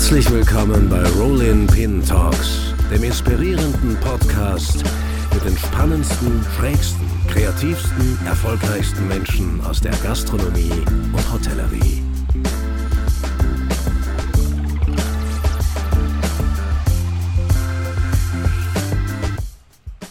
Herzlich willkommen bei Rollin Pin Talks, dem inspirierenden Podcast mit den spannendsten, schrägsten, kreativsten, erfolgreichsten Menschen aus der Gastronomie und Hotellerie.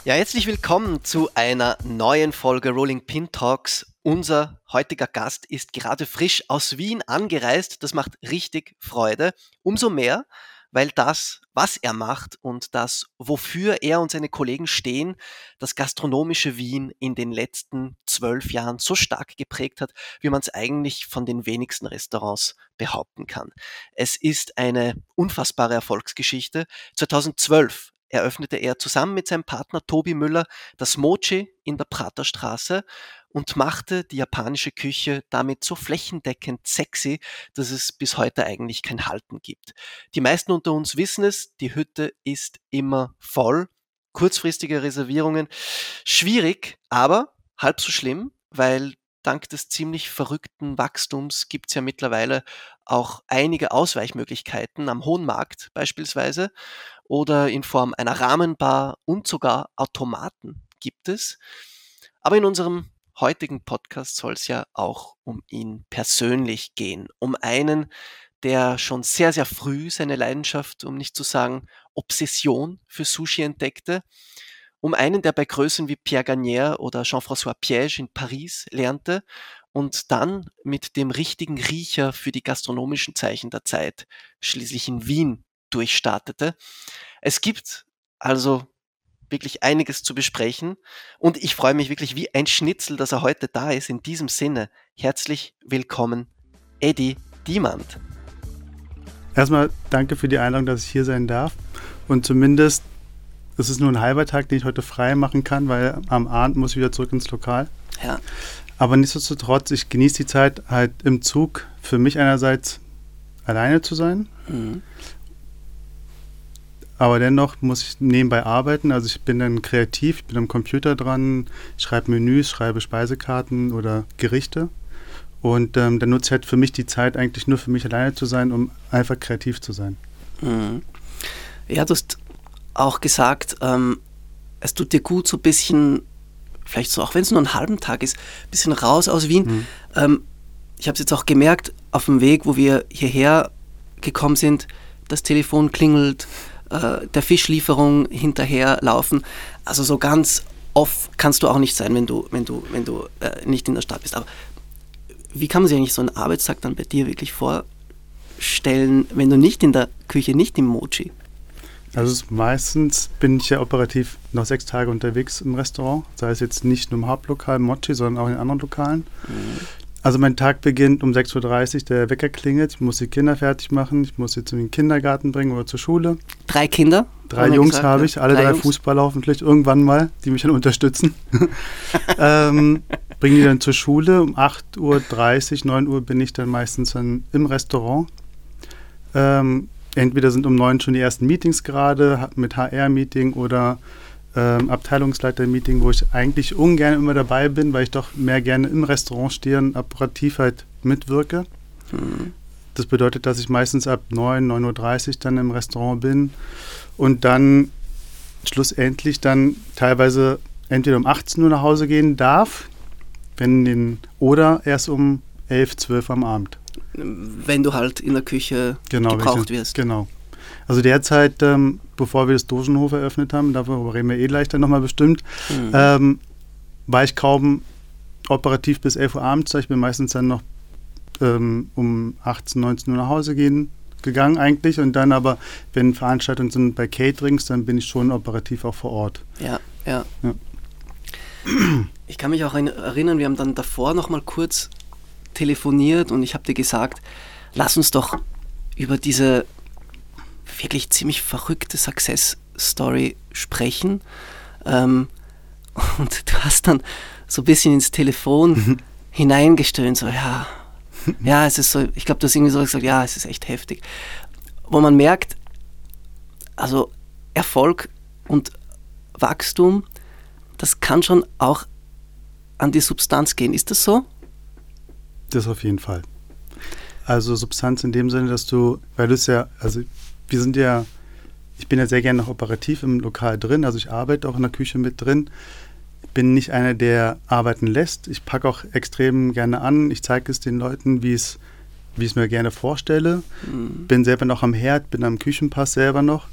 Ja, herzlich willkommen zu einer neuen Folge Rolling Pin Talks. Unser heutiger Gast ist gerade frisch aus Wien angereist. Das macht richtig Freude. Umso mehr, weil das, was er macht und das, wofür er und seine Kollegen stehen, das gastronomische Wien in den letzten zwölf Jahren so stark geprägt hat, wie man es eigentlich von den wenigsten Restaurants behaupten kann. Es ist eine unfassbare Erfolgsgeschichte. 2012 eröffnete er zusammen mit seinem Partner Tobi Müller das Mochi in der Praterstraße und machte die japanische Küche damit so flächendeckend sexy, dass es bis heute eigentlich kein Halten gibt. Die meisten unter uns wissen es, die Hütte ist immer voll. Kurzfristige Reservierungen schwierig, aber halb so schlimm, weil dank des ziemlich verrückten Wachstums gibt es ja mittlerweile auch einige Ausweichmöglichkeiten am Hohen Markt beispielsweise oder in Form einer Rahmenbar und sogar Automaten gibt es. Aber in unserem heutigen Podcast soll es ja auch um ihn persönlich gehen, um einen, der schon sehr, sehr früh seine Leidenschaft, um nicht zu sagen Obsession für Sushi entdeckte, um einen, der bei Größen wie Pierre Gagnère oder Jean-François Piège in Paris lernte und dann mit dem richtigen Riecher für die gastronomischen Zeichen der Zeit schließlich in Wien durchstartete. Es gibt also wirklich einiges zu besprechen und ich freue mich wirklich wie ein Schnitzel, dass er heute da ist. In diesem Sinne, herzlich willkommen, Eddie Diemand. Erstmal danke für die Einladung, dass ich hier sein darf und zumindest, es ist nur ein halber Tag, den ich heute frei machen kann, weil am Abend muss ich wieder zurück ins Lokal. Ja. Aber nichtsdestotrotz, ich genieße die Zeit halt im Zug für mich einerseits alleine zu sein mhm. Aber dennoch muss ich nebenbei arbeiten. Also ich bin dann kreativ, ich bin am Computer dran, schreibe Menüs, schreibe Speisekarten oder Gerichte. Und ähm, dann nutze ich halt für mich die Zeit eigentlich nur für mich alleine zu sein, um einfach kreativ zu sein. Mhm. Ja, du hast auch gesagt, ähm, es tut dir gut, so ein bisschen, vielleicht so, auch wenn es nur einen halben Tag ist, ein bisschen raus aus Wien. Mhm. Ähm, ich habe es jetzt auch gemerkt, auf dem Weg, wo wir hierher gekommen sind, das Telefon klingelt, äh, der Fischlieferung hinterherlaufen. Also so ganz off kannst du auch nicht sein, wenn du, wenn du, wenn du äh, nicht in der Stadt bist. Aber wie kann man sich eigentlich so einen Arbeitstag dann bei dir wirklich vorstellen, wenn du nicht in der Küche, nicht im Mochi? Also meistens bin ich ja operativ noch sechs Tage unterwegs im Restaurant, sei es jetzt nicht nur im Hauptlokal Mochi, sondern auch in anderen Lokalen. Mhm. Also mein Tag beginnt um 6.30 Uhr, der Wecker klingelt, ich muss die Kinder fertig machen, ich muss sie zum Kindergarten bringen oder zur Schule. Drei Kinder? Drei Jungs habe ich, alle drei, drei Fußballer hoffentlich irgendwann mal, die mich dann unterstützen. ähm, bringe die dann zur Schule, um 8.30 Uhr, 9 Uhr bin ich dann meistens dann im Restaurant. Ähm, entweder sind um 9 schon die ersten Meetings gerade, mit HR-Meeting oder ähm, Abteilungsleiter-Meeting, wo ich eigentlich ungern immer dabei bin, weil ich doch mehr gerne im Restaurant stehe und operativ halt mitwirke. Mhm. Das bedeutet, dass ich meistens ab 9, 9.30 Uhr dann im Restaurant bin und dann schlussendlich dann teilweise entweder um 18 Uhr nach Hause gehen darf, wenn den, oder erst um 11, 12 am Abend. Wenn du halt in der Küche genau, gebraucht wirst. Genau. Also derzeit, ähm, bevor wir das Dogenhof eröffnet haben, darüber reden wir eh gleich dann nochmal bestimmt, mhm. ähm, war ich kaum operativ bis 11 Uhr abends. Ich bin meistens dann noch ähm, um 18, 19 Uhr nach Hause gehen, gegangen eigentlich. Und dann aber, wenn Veranstaltungen sind bei Caterings, dann bin ich schon operativ auch vor Ort. Ja, ja. ja. Ich kann mich auch erinnern, wir haben dann davor nochmal kurz telefoniert und ich habe dir gesagt, lass uns doch über diese wirklich ziemlich verrückte Success-Story sprechen. Ähm, und du hast dann so ein bisschen ins Telefon mhm. hineingestöhnt, so, ja, ja, es ist so, ich glaube, du hast irgendwie so gesagt, ja, es ist echt heftig. Wo man merkt, also Erfolg und Wachstum, das kann schon auch an die Substanz gehen. Ist das so? Das auf jeden Fall. Also Substanz in dem Sinne, dass du, weil du es ja, also wir sind ja, ich bin ja sehr gerne noch operativ im Lokal drin, also ich arbeite auch in der Küche mit drin. Ich bin nicht einer, der arbeiten lässt. Ich packe auch extrem gerne an. Ich zeige es den Leuten, wie es, wie ich es mir gerne vorstelle. Mhm. Bin selber noch am Herd, bin am Küchenpass selber noch.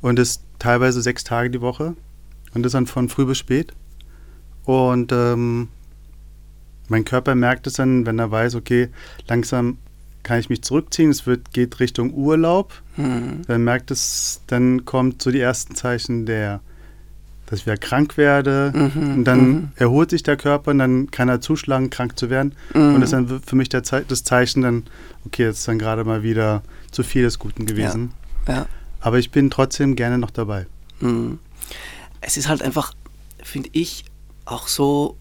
Und das teilweise sechs Tage die Woche. Und das dann von früh bis spät. Und ähm, mein Körper merkt es dann, wenn er weiß, okay, langsam kann ich mich zurückziehen, es wird, geht Richtung Urlaub. Mhm. Dann merkt es, dann kommt so die ersten Zeichen der, dass ich wieder krank werde. Mhm. Und dann mhm. erholt sich der Körper und dann kann er zuschlagen, krank zu werden. Und das ist dann für mich der Ze das Zeichen dann, okay, jetzt ist dann gerade mal wieder zu viel des Guten gewesen. Ja. Ja. Aber ich bin trotzdem gerne noch dabei. Mhm. Es ist halt einfach, finde ich, auch so,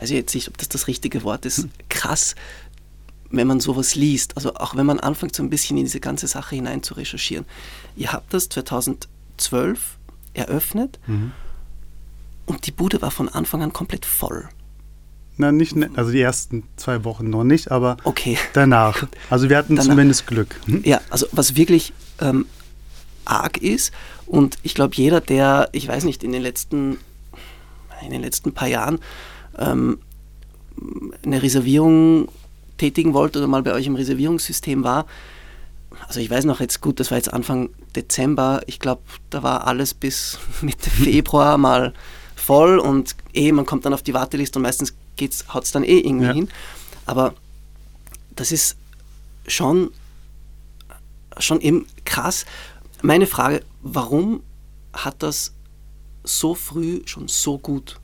ich jetzt nicht, ob das das richtige Wort ist, hm. krass, wenn man sowas liest. Also auch wenn man anfängt, so ein bisschen in diese ganze Sache hinein zu recherchieren. Ihr habt das 2012 eröffnet mhm. und die Bude war von Anfang an komplett voll. Na, nicht, ne, also die ersten zwei Wochen noch nicht, aber okay. danach. Also wir hatten danach. zumindest Glück. Hm? Ja, also was wirklich ähm, arg ist und ich glaube, jeder, der, ich weiß nicht, in den letzten, in den letzten paar Jahren ähm, eine Reservierung tätigen wollte oder mal bei euch im Reservierungssystem war, also ich weiß noch jetzt gut, das war jetzt Anfang Dezember, ich glaube, da war alles bis Mitte Februar mal voll und eh, man kommt dann auf die Warteliste und meistens haut es dann eh irgendwie ja. hin. Aber das ist schon, schon eben krass. Meine Frage, warum hat das so früh schon so gut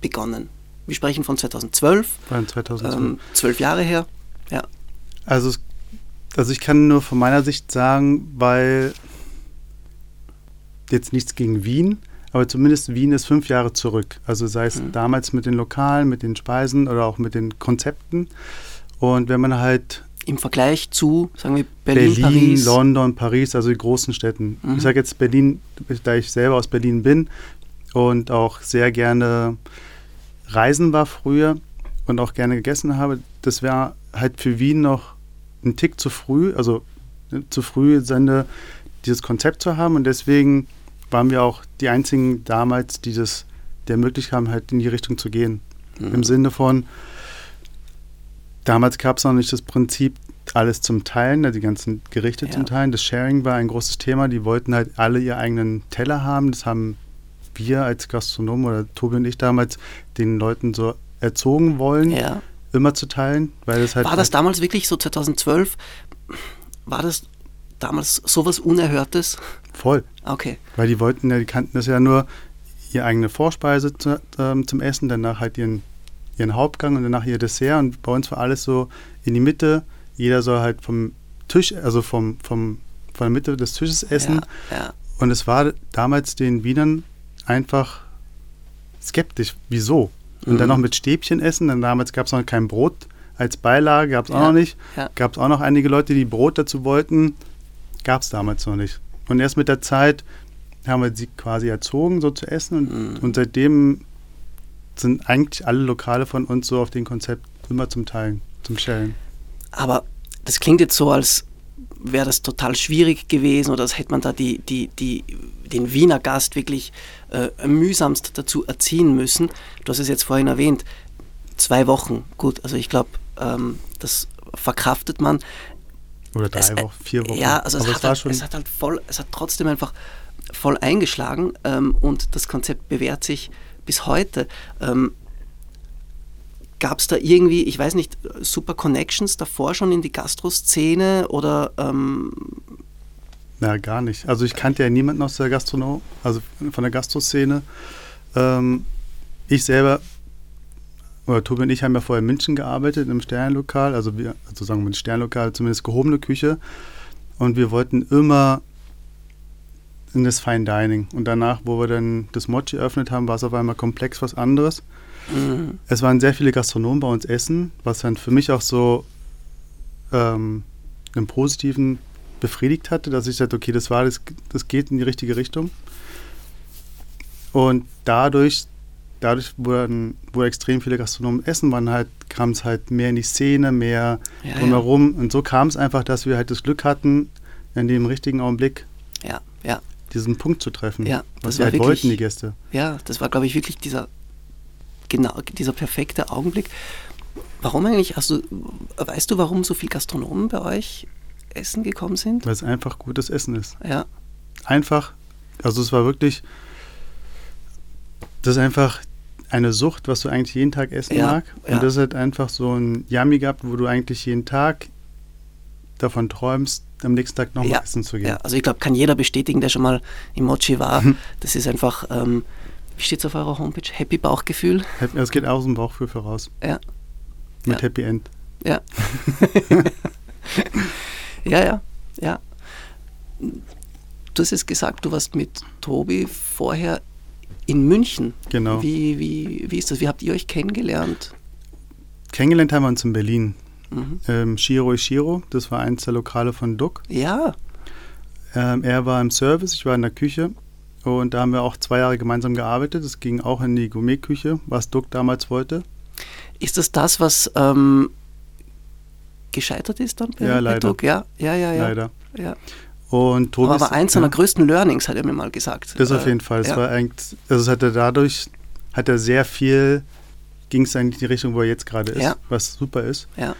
begonnen? Wir sprechen von 2012. Von 2012. Ähm, zwölf Jahre her. Ja. Also, also ich kann nur von meiner Sicht sagen, weil jetzt nichts gegen Wien, aber zumindest Wien ist fünf Jahre zurück. Also sei es mhm. damals mit den Lokalen, mit den Speisen oder auch mit den Konzepten. Und wenn man halt im Vergleich zu, sagen wir, Berlin, Berlin Paris. London, Paris, also die großen Städten. Mhm. Ich sage jetzt Berlin, da ich selber aus Berlin bin und auch sehr gerne Reisen war früher und auch gerne gegessen habe, das wäre halt für Wien noch ein Tick zu früh, also ne, zu früh Sende dieses Konzept zu haben und deswegen waren wir auch die einzigen damals, die das der Möglichkeit haben, halt in die Richtung zu gehen. Mhm. Im Sinne von, damals gab es noch nicht das Prinzip, alles zum Teilen, ne, die ganzen Gerichte ja. zum Teilen. Das Sharing war ein großes Thema. Die wollten halt alle ihren eigenen Teller haben. Das haben wir als Gastronomen oder Tobi und ich damals den Leuten so erzogen wollen, ja. immer zu teilen, weil es halt. War das damals wirklich so 2012? War das damals sowas Unerhörtes? Voll. Okay. Weil die wollten ja, die kannten das ja nur ihre eigene Vorspeise zu, ähm, zum Essen, danach halt ihren, ihren Hauptgang und danach ihr Dessert. Und bei uns war alles so in die Mitte. Jeder soll halt vom Tisch, also vom, vom, von der Mitte des Tisches essen. Ja, ja. Und es war damals den Wienern einfach skeptisch. Wieso? Und mhm. dann noch mit Stäbchen essen. Denn damals gab es noch kein Brot als Beilage, gab es auch ja. noch nicht. Ja. Gab es auch noch einige Leute, die Brot dazu wollten. Gab es damals noch nicht. Und erst mit der Zeit haben wir sie quasi erzogen, so zu essen. Und, mhm. und seitdem sind eigentlich alle Lokale von uns so auf dem Konzept immer zum Teilen, zum Schellen. Aber das klingt jetzt so, als wäre das total schwierig gewesen oder als hätte man da die, die, die, den Wiener Gast wirklich äh, mühsamst dazu erziehen müssen. Du hast es jetzt vorhin erwähnt, zwei Wochen, gut, also ich glaube, ähm, das verkraftet man. Oder drei es, äh, Wochen, vier Wochen. Ja, also es hat, halt, es hat, halt, voll, es hat trotzdem einfach voll eingeschlagen ähm, und das Konzept bewährt sich bis heute. Ähm, Gab es da irgendwie, ich weiß nicht, super Connections davor schon in die Gastroszene oder? Ähm ja, gar nicht. Also ich kannte ja niemanden aus der Gastronom, also von der Gastroszene. Ähm, ich selber, oder Tobi und ich haben ja vorher in München gearbeitet, im Sternlokal, also wir, also sagen wir Sternlokal, zumindest gehobene Küche. Und wir wollten immer in das Fine Dining. Und danach, wo wir dann das Mochi eröffnet haben, war es auf einmal komplex was anderes. Mhm. Es waren sehr viele Gastronomen bei uns essen, was dann für mich auch so ähm, im Positiven befriedigt hatte, dass ich sagte, okay, das war das, das geht in die richtige Richtung. Und dadurch dadurch, wo, dann, wo extrem viele Gastronomen essen waren, halt, kam es halt mehr in die Szene, mehr ja, drumherum. Ja. Und so kam es einfach, dass wir halt das Glück hatten, in dem richtigen Augenblick ja, ja. diesen Punkt zu treffen. Ja, was wir halt wirklich, wollten, die Gäste. Ja, das war, glaube ich, wirklich dieser, genau, dieser perfekte Augenblick. Warum eigentlich, du, weißt du, warum so viele Gastronomen bei euch essen gekommen sind? Weil es einfach gutes Essen ist. Ja. Einfach, also es war wirklich, das ist einfach eine Sucht, was du eigentlich jeden Tag essen ja, mag. Und ja. das hat einfach so ein Yummy gehabt, wo du eigentlich jeden Tag davon träumst, am nächsten Tag nochmal ja, essen zu gehen. Ja, also ich glaube, kann jeder bestätigen, der schon mal im Mochi war. Mhm. Das ist einfach, ähm, wie steht es auf eurer Homepage? Happy Bauchgefühl? Es geht aus dem Bauchgefühl raus. Ja. Mit. Happy End. Ja. ja, ja, ja. Du hast jetzt gesagt, du warst mit Tobi vorher in München. Genau. Wie, wie, wie ist das? Wie habt ihr euch kennengelernt? Kennengelernt haben wir uns in Berlin. Mhm. Ähm, Shiro Ishiro, das war eins der Lokale von Duck. Ja. Ähm, er war im Service, ich war in der Küche und da haben wir auch zwei Jahre gemeinsam gearbeitet. Es ging auch in die Gourmetküche, was Duck damals wollte. Ist das das, was ähm, gescheitert ist dann bei, ja, leider. Duck? Ja, ja, ja, ja. Leider. Ja. Und Tobi aber, aber eins seiner ja. größten Learnings, hat er mir mal gesagt. Das auf jeden Fall. Es ja. war eigentlich, also es hat er dadurch, hat er sehr viel, ging es eigentlich in die Richtung, wo er jetzt gerade ist, ja. was super ist. Ja.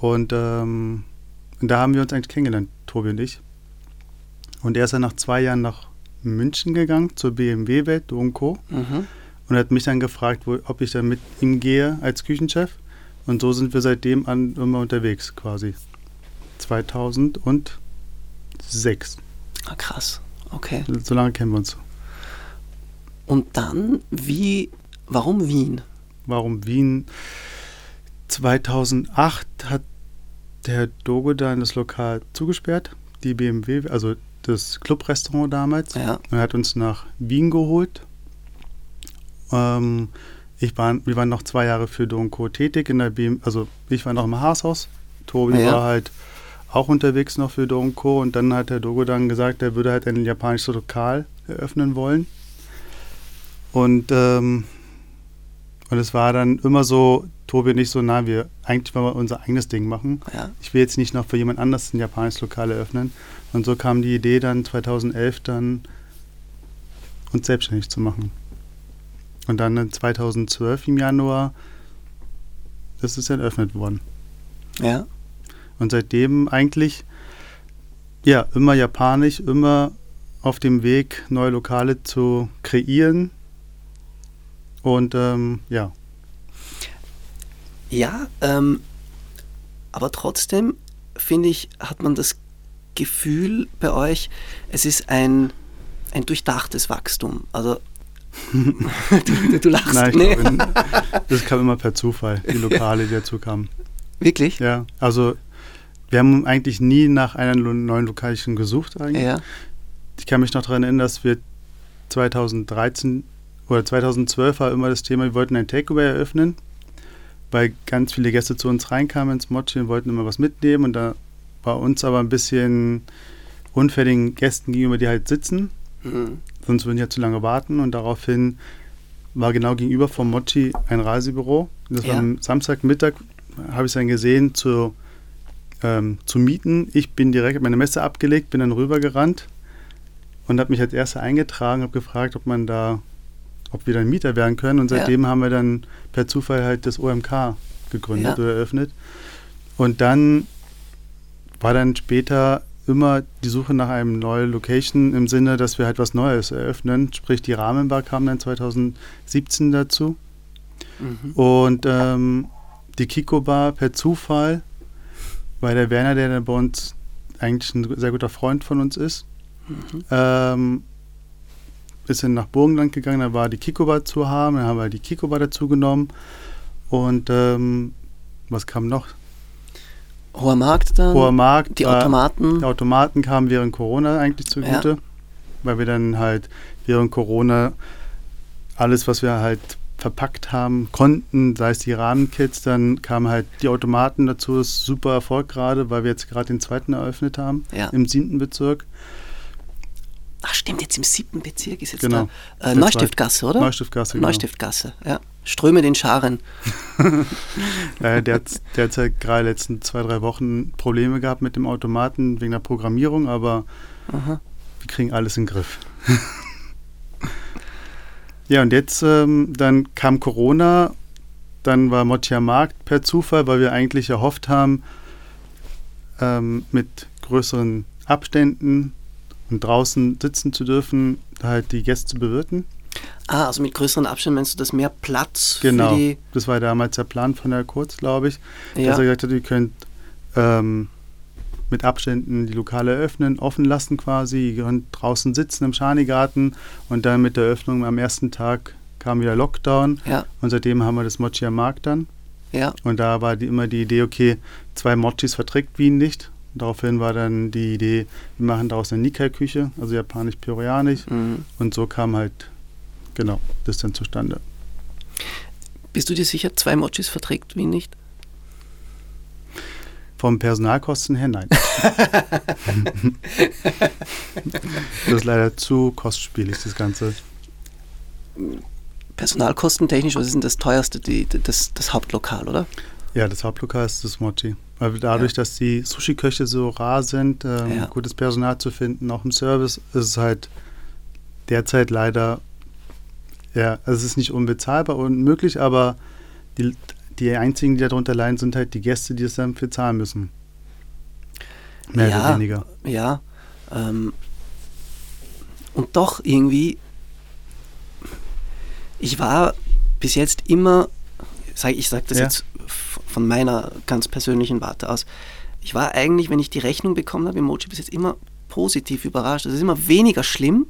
Und, ähm, und da haben wir uns eigentlich kennengelernt, Tobi und ich. Und er ist dann nach zwei Jahren nach München gegangen, zur BMW-Welt, und Co. Mhm. Und hat mich dann gefragt, wo, ob ich dann mit ihm gehe als Küchenchef. Und so sind wir seitdem an immer unterwegs quasi. 2000 und sechs. Ah, krass. Okay. So lange kennen wir uns. Und dann, wie, warum Wien? Warum Wien? 2008 hat der Dogo dann das Lokal zugesperrt, die BMW, also das Clubrestaurant damals. Ja. Er hat uns nach Wien geholt. Ähm, ich war, wir waren noch zwei Jahre für Do Co. tätig in der BMW, also ich war noch im Haashaus. Tobi ja. war halt auch unterwegs noch für Do Co. Und dann hat der Dogo dann gesagt, er würde halt ein japanisches Lokal eröffnen wollen. Und, ähm, und es war dann immer so, Tobi und ich so, na, wir eigentlich wollen wir unser eigenes Ding machen. Ja. Ich will jetzt nicht noch für jemand anders ein japanisches Lokal eröffnen. Und so kam die Idee dann 2011 dann, uns selbstständig zu machen. Und dann 2012 im Januar ist es eröffnet worden. Ja. Und seitdem eigentlich, ja, immer japanisch, immer auf dem Weg, neue Lokale zu kreieren. Und ähm, ja. Ja, ähm, aber trotzdem finde ich, hat man das Gefühl bei euch, es ist ein, ein durchdachtes Wachstum. Also du, du, lachst. Nein, nee. glaube, das kam immer per Zufall, die Lokale, die dazu kamen. Wirklich? Ja, also wir haben eigentlich nie nach einer neuen Location gesucht eigentlich. Ja. Ich kann mich noch daran erinnern, dass wir 2013 oder 2012 war immer das Thema, wir wollten ein Takeaway eröffnen, weil ganz viele Gäste zu uns reinkamen ins Mochi und wollten immer was mitnehmen und da war uns aber ein bisschen unfair den Gästen gegenüber, die halt sitzen. Mhm. Sonst würden die ja zu lange warten und daraufhin war genau gegenüber vom Mochi ein Reisebüro. Das ja. war am Samstagmittag, habe ich es dann gesehen, zu ähm, zu mieten. Ich bin direkt meine Messe abgelegt, bin dann rübergerannt und habe mich als Erster eingetragen, habe gefragt, ob man da, ob wir dann Mieter werden können. Und seitdem ja. haben wir dann per Zufall halt das OMK gegründet ja. oder eröffnet. Und dann war dann später immer die Suche nach einem neuen Location im Sinne, dass wir halt was Neues eröffnen. Sprich, die Rahmenbar kam dann 2017 dazu. Mhm. Und ähm, die Kiko Bar per Zufall weil der Werner, der bei uns eigentlich ein sehr guter Freund von uns ist, mhm. ähm, ist dann nach Burgenland gegangen, da war die Kikoba zu haben, dann haben wir die Kikoba dazu genommen und ähm, was kam noch? Hoher Markt dann? Hoher Markt. Die Automaten? Die Automaten kamen während Corona eigentlich zugute, ja. weil wir dann halt während Corona alles, was wir halt verpackt haben konnten, sei es die Rahmenkits, dann kamen halt die Automaten dazu, das ist super Erfolg gerade, weil wir jetzt gerade den zweiten eröffnet haben ja. im siebten Bezirk. ach stimmt, jetzt im siebten Bezirk ist jetzt genau. da äh, Neustiftgasse, oder? Neustiftgasse, genau. Neustiftgasse, ja. Ströme den Scharen. äh, der, hat, der hat halt gerade letzten zwei, drei Wochen Probleme gehabt mit dem Automaten wegen der Programmierung, aber Aha. wir kriegen alles in den Griff. ja, und jetzt ähm, dann kam Corona, dann war Motja Markt per Zufall, weil wir eigentlich erhofft haben, ähm, mit größeren Abständen und draußen sitzen zu dürfen, halt die Gäste bewirten. Ah, also mit größeren Abständen meinst du, dass mehr Platz genau, für die... das war damals der Plan von Herr Kurz, glaube ich, ja. dass er gesagt hat, ihr könnt ähm, mit Abständen die Lokale öffnen, offen lassen quasi, ihr könnt draußen sitzen im Schanigarten und dann mit der Öffnung am ersten Tag kam wieder Lockdown ja. und seitdem haben wir das Mochi am Markt dann. Ja. Und da war die, immer die Idee, okay, zwei Mochis verträgt Wien nicht. Daraufhin war dann die Idee, wir machen daraus eine Nikkei-Küche, also japanisch-peruanisch. Mhm. Und so kam halt, genau, das dann zustande. Bist du dir sicher, zwei Mochis verträgt Wien nicht? Vom Personalkosten her nein. das ist leider zu kostspielig, das Ganze. Personalkostentechnisch, was ist denn das teuerste, die, das, das Hauptlokal, oder? Ja, das Hauptlokal ist das Mochi. Weil dadurch, ja. dass die Sushi-Köche so rar sind, ähm, ja. gutes Personal zu finden, auch im Service, ist es halt derzeit leider, ja, also es ist nicht unbezahlbar und möglich, aber die, die einzigen, die darunter leiden, sind halt die Gäste, die es dann für zahlen müssen. Mehr ja, oder weniger. Ja. Ähm, und doch irgendwie, ich war bis jetzt immer, sag, ich sage das ja. jetzt von meiner ganz persönlichen Warte aus. Ich war eigentlich, wenn ich die Rechnung bekommen habe, Emoji bis jetzt immer positiv überrascht. Es ist immer weniger schlimm,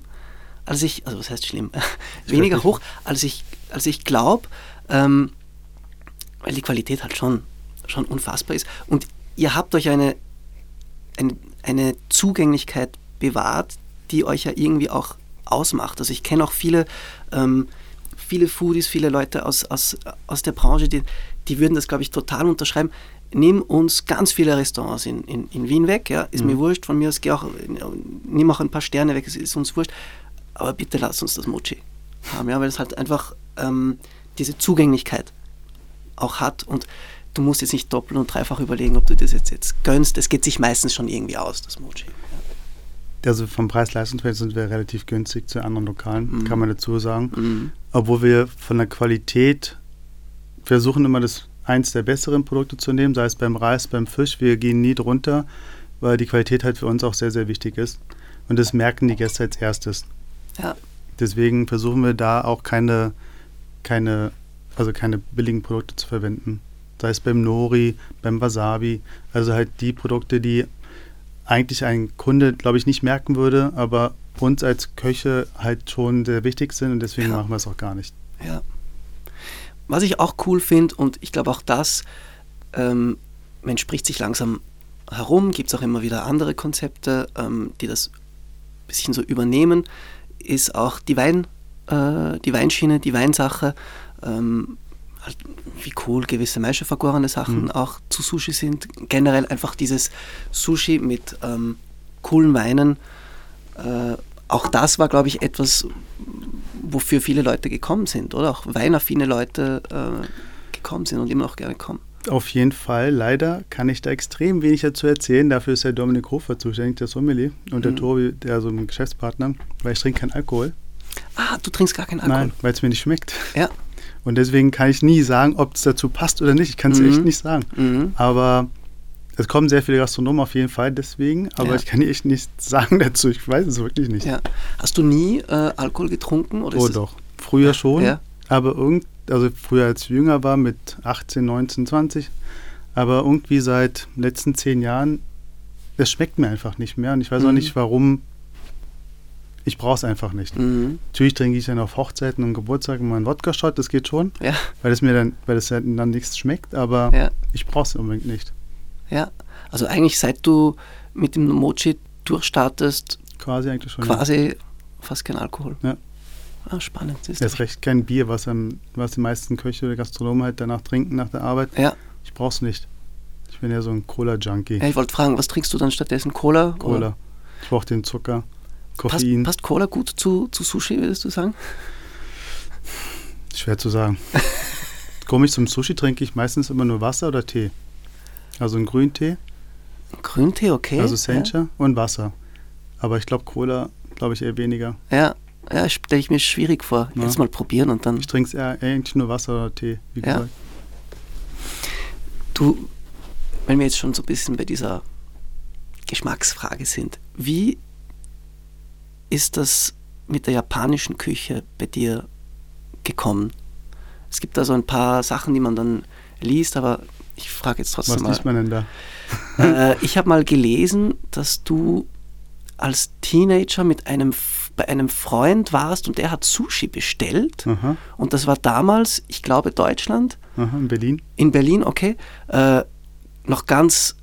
als ich, also was heißt schlimm? weniger hoch, als ich, als ich glaube, ähm, weil die Qualität halt schon, schon unfassbar ist. Und ihr habt euch eine, eine, eine Zugänglichkeit bewahrt, die euch ja irgendwie auch ausmacht. Also ich kenne auch viele, ähm, viele Foodies, viele Leute aus, aus, aus der Branche, die, die würden das, glaube ich, total unterschreiben. Nimm uns ganz viele Restaurants in, in, in Wien weg, ja, ist mhm. mir wurscht, von mir aus, geh auch, nimm auch ein paar Sterne weg, es ist uns wurscht, aber bitte lass uns das Mochi haben, ja, weil es halt einfach ähm, diese Zugänglichkeit auch hat und du musst jetzt nicht doppelt und dreifach überlegen, ob du das jetzt, jetzt gönnst. Es geht sich meistens schon irgendwie aus, das Mochi. Ja. Also vom Preis-Leistungsverhältnis sind wir relativ günstig zu anderen Lokalen, mhm. kann man dazu sagen. Mhm. Obwohl wir von der Qualität versuchen immer das eins der besseren Produkte zu nehmen, sei es beim Reis, beim Fisch. Wir gehen nie drunter, weil die Qualität halt für uns auch sehr, sehr wichtig ist. Und das merken die Gäste als erstes. Ja. Deswegen versuchen wir da auch keine, keine, also keine billigen Produkte zu verwenden. Sei es beim Nori, beim Wasabi. Also halt die Produkte, die eigentlich ein Kunde, glaube ich, nicht merken würde, aber uns als Köche halt schon sehr wichtig sind und deswegen ja. machen wir es auch gar nicht. Ja. Was ich auch cool finde, und ich glaube auch das, ähm, man spricht sich langsam herum, gibt es auch immer wieder andere Konzepte, ähm, die das ein bisschen so übernehmen, ist auch die, Wein, äh, die Weinschiene, die Weinsache. Ähm, halt, wie cool gewisse vergorene Sachen mhm. auch zu Sushi sind. Generell einfach dieses Sushi mit ähm, coolen Weinen. Äh, auch das war, glaube ich, etwas, wofür viele Leute gekommen sind, oder auch weinaffine Leute äh, gekommen sind und immer noch gerne kommen. Auf jeden Fall. Leider kann ich da extrem wenig dazu erzählen. Dafür ist der Dominik Hofer zuständig, der Sommelier, und mhm. der Tobi, der so ein Geschäftspartner, weil ich trinke keinen Alkohol. Ah, du trinkst gar keinen Alkohol? Nein, weil es mir nicht schmeckt. Ja. Und deswegen kann ich nie sagen, ob es dazu passt oder nicht. Ich kann es mhm. echt nicht sagen. Mhm. Aber es kommen sehr viele Gastronomen auf jeden Fall deswegen, aber ja. ich kann echt nichts sagen dazu. Ich weiß es wirklich nicht. Ja. Hast du nie äh, Alkohol getrunken? Oder oh doch, früher ja. schon. Aber irgend, also früher als ich jünger war, mit 18, 19, 20. Aber irgendwie seit letzten zehn Jahren, es schmeckt mir einfach nicht mehr. Und ich weiß mhm. auch nicht, warum. Ich brauche es einfach nicht. Mhm. Natürlich trinke ich dann auf Hochzeiten und Geburtstagen mal einen Wodka-Shot, das geht schon. Ja. Weil es mir dann, weil es dann nichts schmeckt, aber ich brauche es unbedingt nicht. Ja, also eigentlich seit du mit dem Mochi durchstartest, quasi eigentlich schon. Quasi ja. fast kein Alkohol. Ja. Ah, spannend. Das ist recht kein Bier, was, am, was die meisten Köche oder Gastronomen halt danach trinken nach der Arbeit. Ja. Ich brauch's nicht. Ich bin ja so ein Cola-Junkie. Ja, ich wollte fragen, was trinkst du dann stattdessen? Cola? Cola. Oder? Ich brauche den Zucker. Koffein. Passt, passt Cola gut zu, zu Sushi, würdest du sagen? Schwer zu sagen. Komme ich zum Sushi, trinke ich meistens immer nur Wasser oder Tee. Also einen Grüntee. Grüntee, okay. Also Sencha ja. und Wasser. Aber ich glaube, Cola, glaube ich, eher weniger. Ja, ja stelle ich mir schwierig vor. Ja. Jetzt mal probieren und dann. Ich trinke es eigentlich nur Wasser oder Tee, wie ja. gesagt. Du, wenn wir jetzt schon so ein bisschen bei dieser Geschmacksfrage sind, wie ist das mit der japanischen Küche bei dir gekommen? Es gibt da so ein paar Sachen, die man dann liest, aber ich frage jetzt trotzdem Was mal. Was liest man denn da? Äh, ich habe mal gelesen, dass du als Teenager mit einem bei einem Freund warst und der hat Sushi bestellt. Aha. Und das war damals, ich glaube, Deutschland. Aha, in Berlin. In Berlin, okay. Äh, noch ganz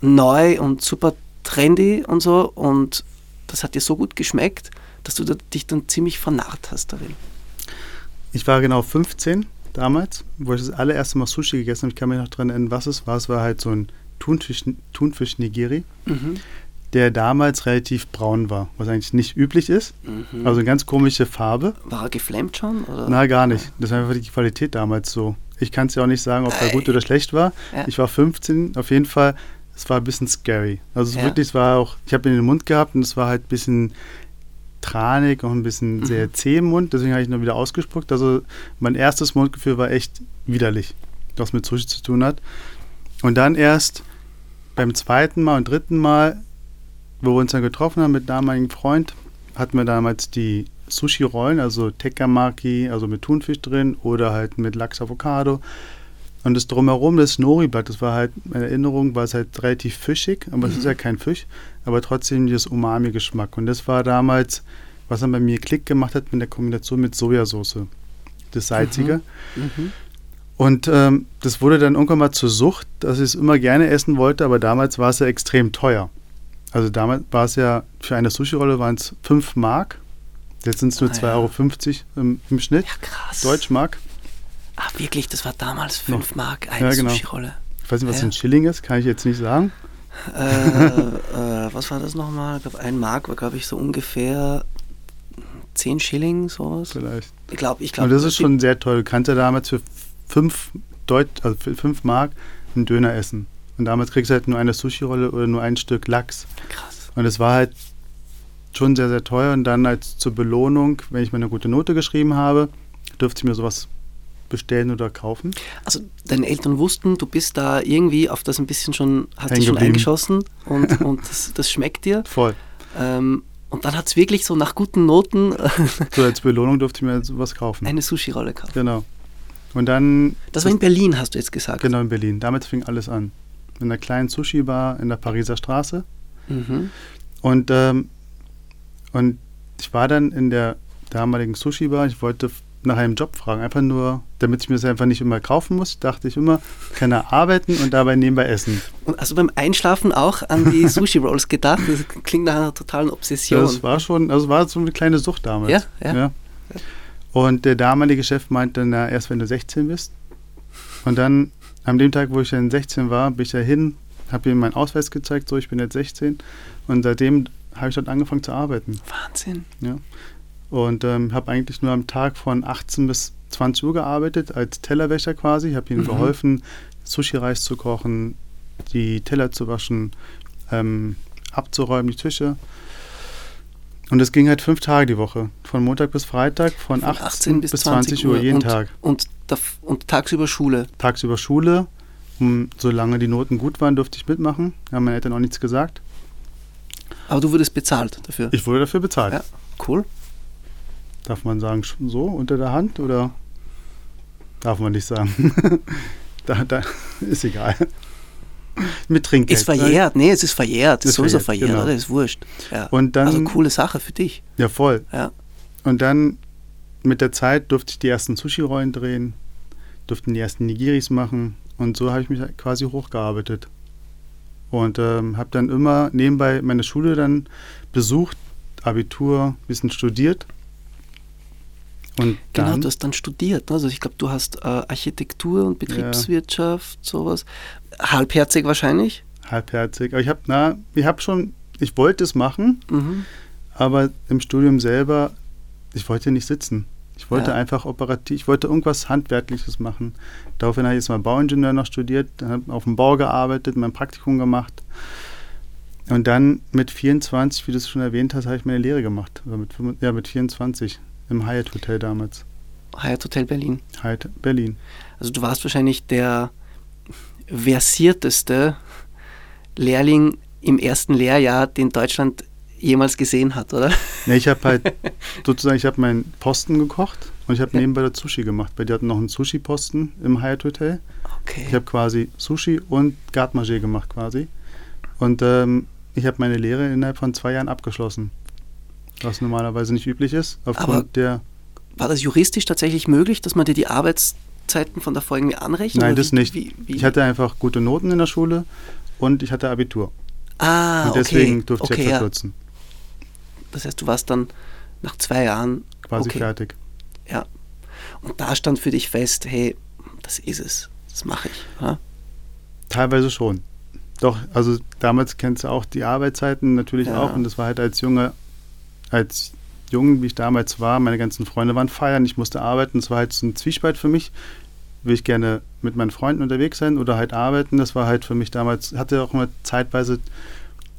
neu und super trendy und so. Und das hat dir so gut geschmeckt, dass du dich dann ziemlich vernarrt hast darin. Ich war genau 15 damals, wo ich das allererste Mal Sushi gegessen habe. Ich kann mich noch daran erinnern, was es war. Es war halt so ein Thunfisch, Thunfisch Nigiri, Mhm. Der damals relativ braun war, was eigentlich nicht üblich ist. Mhm. Also eine ganz komische Farbe. War er geflammt schon? Oder? Na, gar nicht. Das war einfach die Qualität damals so. Ich kann es ja auch nicht sagen, ob er gut oder schlecht war. Ja. Ich war 15, auf jeden Fall. Es war ein bisschen scary. Also es Ja. wirklich, es war auch, ich habe ihn in den Mund gehabt und es war halt ein bisschen tranig und ein bisschen Mhm. sehr zäh im Mund, deswegen habe ich nur wieder ausgespuckt. Also mein erstes Mundgefühl war echt widerlich, was mit Sushi zu tun hat. Und dann erst beim zweiten Mal und dritten Mal, wo wir uns dann getroffen haben mit damaligen Freund, hatten wir damals die Sushi-Rollen, also Tekamaki, also mit Thunfisch drin oder halt mit Lachs Avocado. Und das drumherum, das Nori-Blatt, das war halt, meine Erinnerung, war es halt relativ fischig, aber es ist ja kein Fisch, aber trotzdem dieses Umami-Geschmack. Und das war damals, was dann bei mir Klick gemacht hat mit der Kombination mit Sojasauce. Das Salzige. Mhm. Und ähm, das wurde dann irgendwann mal zur Sucht, dass ich es immer gerne essen wollte, aber damals war es ja extrem teuer. Also damals war es ja, für eine Sushi-Rolle waren es 5 Mark. Jetzt sind es nur Ah, 2,50 ja. Euro im, im Schnitt. Ja, krass. Deutschmark. Ah, wirklich, das war damals 5 Mark eine Ja, genau. Sushi-Rolle. Ich weiß nicht, was Ja. ein Schilling ist, kann ich jetzt nicht sagen. äh, äh, was war das nochmal? Ich glaube, ein Mark war, glaube ich, so ungefähr 10 Schilling, sowas. Vielleicht. Ich glaube, ich Und glaube. das ist schon sehr toll. Du kannst ja damals für 5 Deut also für 5 Mark einen Döner essen. Und damals kriegst du halt nur eine Sushi-Rolle oder nur ein Stück Lachs. krass. Und es war halt schon sehr, sehr teuer. Und dann als zur Belohnung, wenn ich mir eine gute Note geschrieben habe, dürfte ich mir sowas bestellen oder kaufen. Also deine Eltern wussten, du bist da irgendwie auf das ein bisschen schon, hast dich schon eingeschossen und, und das, das schmeckt dir. Voll. Ähm, und dann hat es wirklich so nach guten Noten So als Belohnung durfte ich mir sowas kaufen. eine Sushi-Rolle kaufen. Genau. Und dann, Das war in Berlin, hast du jetzt gesagt. genau in Berlin. Damit fing alles an. In einer kleinen Sushi-Bar in der Pariser Straße. Mhm. Und, ähm, und ich war dann in der damaligen Sushi-Bar. Ich wollte nach einem Job fragen. Einfach nur, damit ich mir das einfach nicht immer kaufen muss, dachte ich immer, kann er arbeiten und dabei nebenbei essen. Und also beim Einschlafen auch an die Sushi-Rolls gedacht. Das klingt nach einer totalen Obsession. Das war schon, also war so eine kleine Sucht damals. Ja, ja. Und der damalige Chef meinte, na, erst wenn du 16 bist. Und dann, an dem Tag, wo ich dann 16 war, bin ich da hin, habe ihm meinen Ausweis gezeigt, so, ich bin jetzt 16. Und seitdem habe ich dort angefangen zu arbeiten. Wahnsinn. Und ähm, habe eigentlich nur am Tag von 18 bis 20 Uhr gearbeitet, als Tellerwäscher quasi. Ich habe ihnen Mhm. geholfen, Sushi-Reis zu kochen, die Teller zu waschen, ähm, abzuräumen, die Tische. Und es ging halt fünf Tage die Woche, von Montag bis Freitag, von, Von 18, bis 20 Uhr, jeden und, Tag. Und, und tagsüber Schule. Tagsüber Schule, um, solange die Noten gut waren, durfte ich mitmachen. Haben meine Eltern auch nichts gesagt. Aber du wurdest bezahlt dafür. Ich wurde dafür bezahlt. Ja. Cool. Darf man sagen, so unter der Hand oder darf man nicht sagen? da, da ist egal. Mit Trinkgeld. Ist verjährt. Nee, es ist verjährt. Es ist Ist sowieso verjährt, verjährt, genau. oder? Ist wurscht. Ja. Und dann, also coole Sache für dich. ja voll. Ja. Und dann mit der Zeit durfte ich die ersten Sushi-Rollen drehen, durften die ersten Nigiris machen und so habe ich mich halt quasi hochgearbeitet. Und ähm, habe dann immer nebenbei meine Schule dann besucht, Abitur, ein bisschen studiert. Und Genau, dann, du hast dann studiert. ne? Also ich glaube, du hast äh, Architektur und Betriebswirtschaft, sowas. Halbherzig wahrscheinlich. halbherzig. Aber ich habe, na, ich habe schon, ich wollte es machen, Mhm. aber im Studium selber, ich wollte nicht sitzen. Ich wollte ja. einfach operativ, ich wollte irgendwas Handwerkliches machen. Daraufhin habe ich jetzt mal Bauingenieur noch studiert, habe auf dem Bau gearbeitet, mein Praktikum gemacht. Und dann mit 24, wie du es schon erwähnt hast, habe ich meine Lehre gemacht. Mit, ja, mit 24 im Hyatt Hotel damals. Hyatt Hotel Berlin. Hyatt Berlin. Also du warst wahrscheinlich der versierteste Lehrling im ersten Lehrjahr, den Deutschland jemals gesehen hat, oder? Ja, ich habe halt sozusagen, ich habe meinen Posten gekocht und ich habe ja. nebenbei das Sushi gemacht, weil die hatten noch einen Sushi-Posten im Hyatt Hotel. Okay. Ich habe quasi Sushi und Garde gemacht quasi. Und ähm, ich habe meine Lehre innerhalb von zwei Jahren abgeschlossen. Was normalerweise nicht üblich ist, aufgrund Aber der. War das juristisch tatsächlich möglich, dass man dir die Arbeitszeiten von der irgendwie anrechnet? Nein, das wie, nicht. Wie, wie? Ich hatte einfach gute Noten in der Schule und ich hatte Abitur. Ah, und deswegen okay. durfte okay, ich verkürzen. Ja. Das heißt, du warst dann nach zwei Jahren quasi okay. fertig. Ja. Und da stand für dich fest, hey, das ist es. Das mache ich. Ja? Teilweise schon. Doch, also damals kennst du auch die Arbeitszeiten natürlich ja. auch und das war halt als Junge, als Jungen, wie ich damals war, meine ganzen Freunde waren feiern, ich musste arbeiten, es war halt so ein Zwiespalt für mich. Will ich gerne mit meinen Freunden unterwegs sein oder halt arbeiten? Das war halt für mich damals, hatte auch mal zeitweise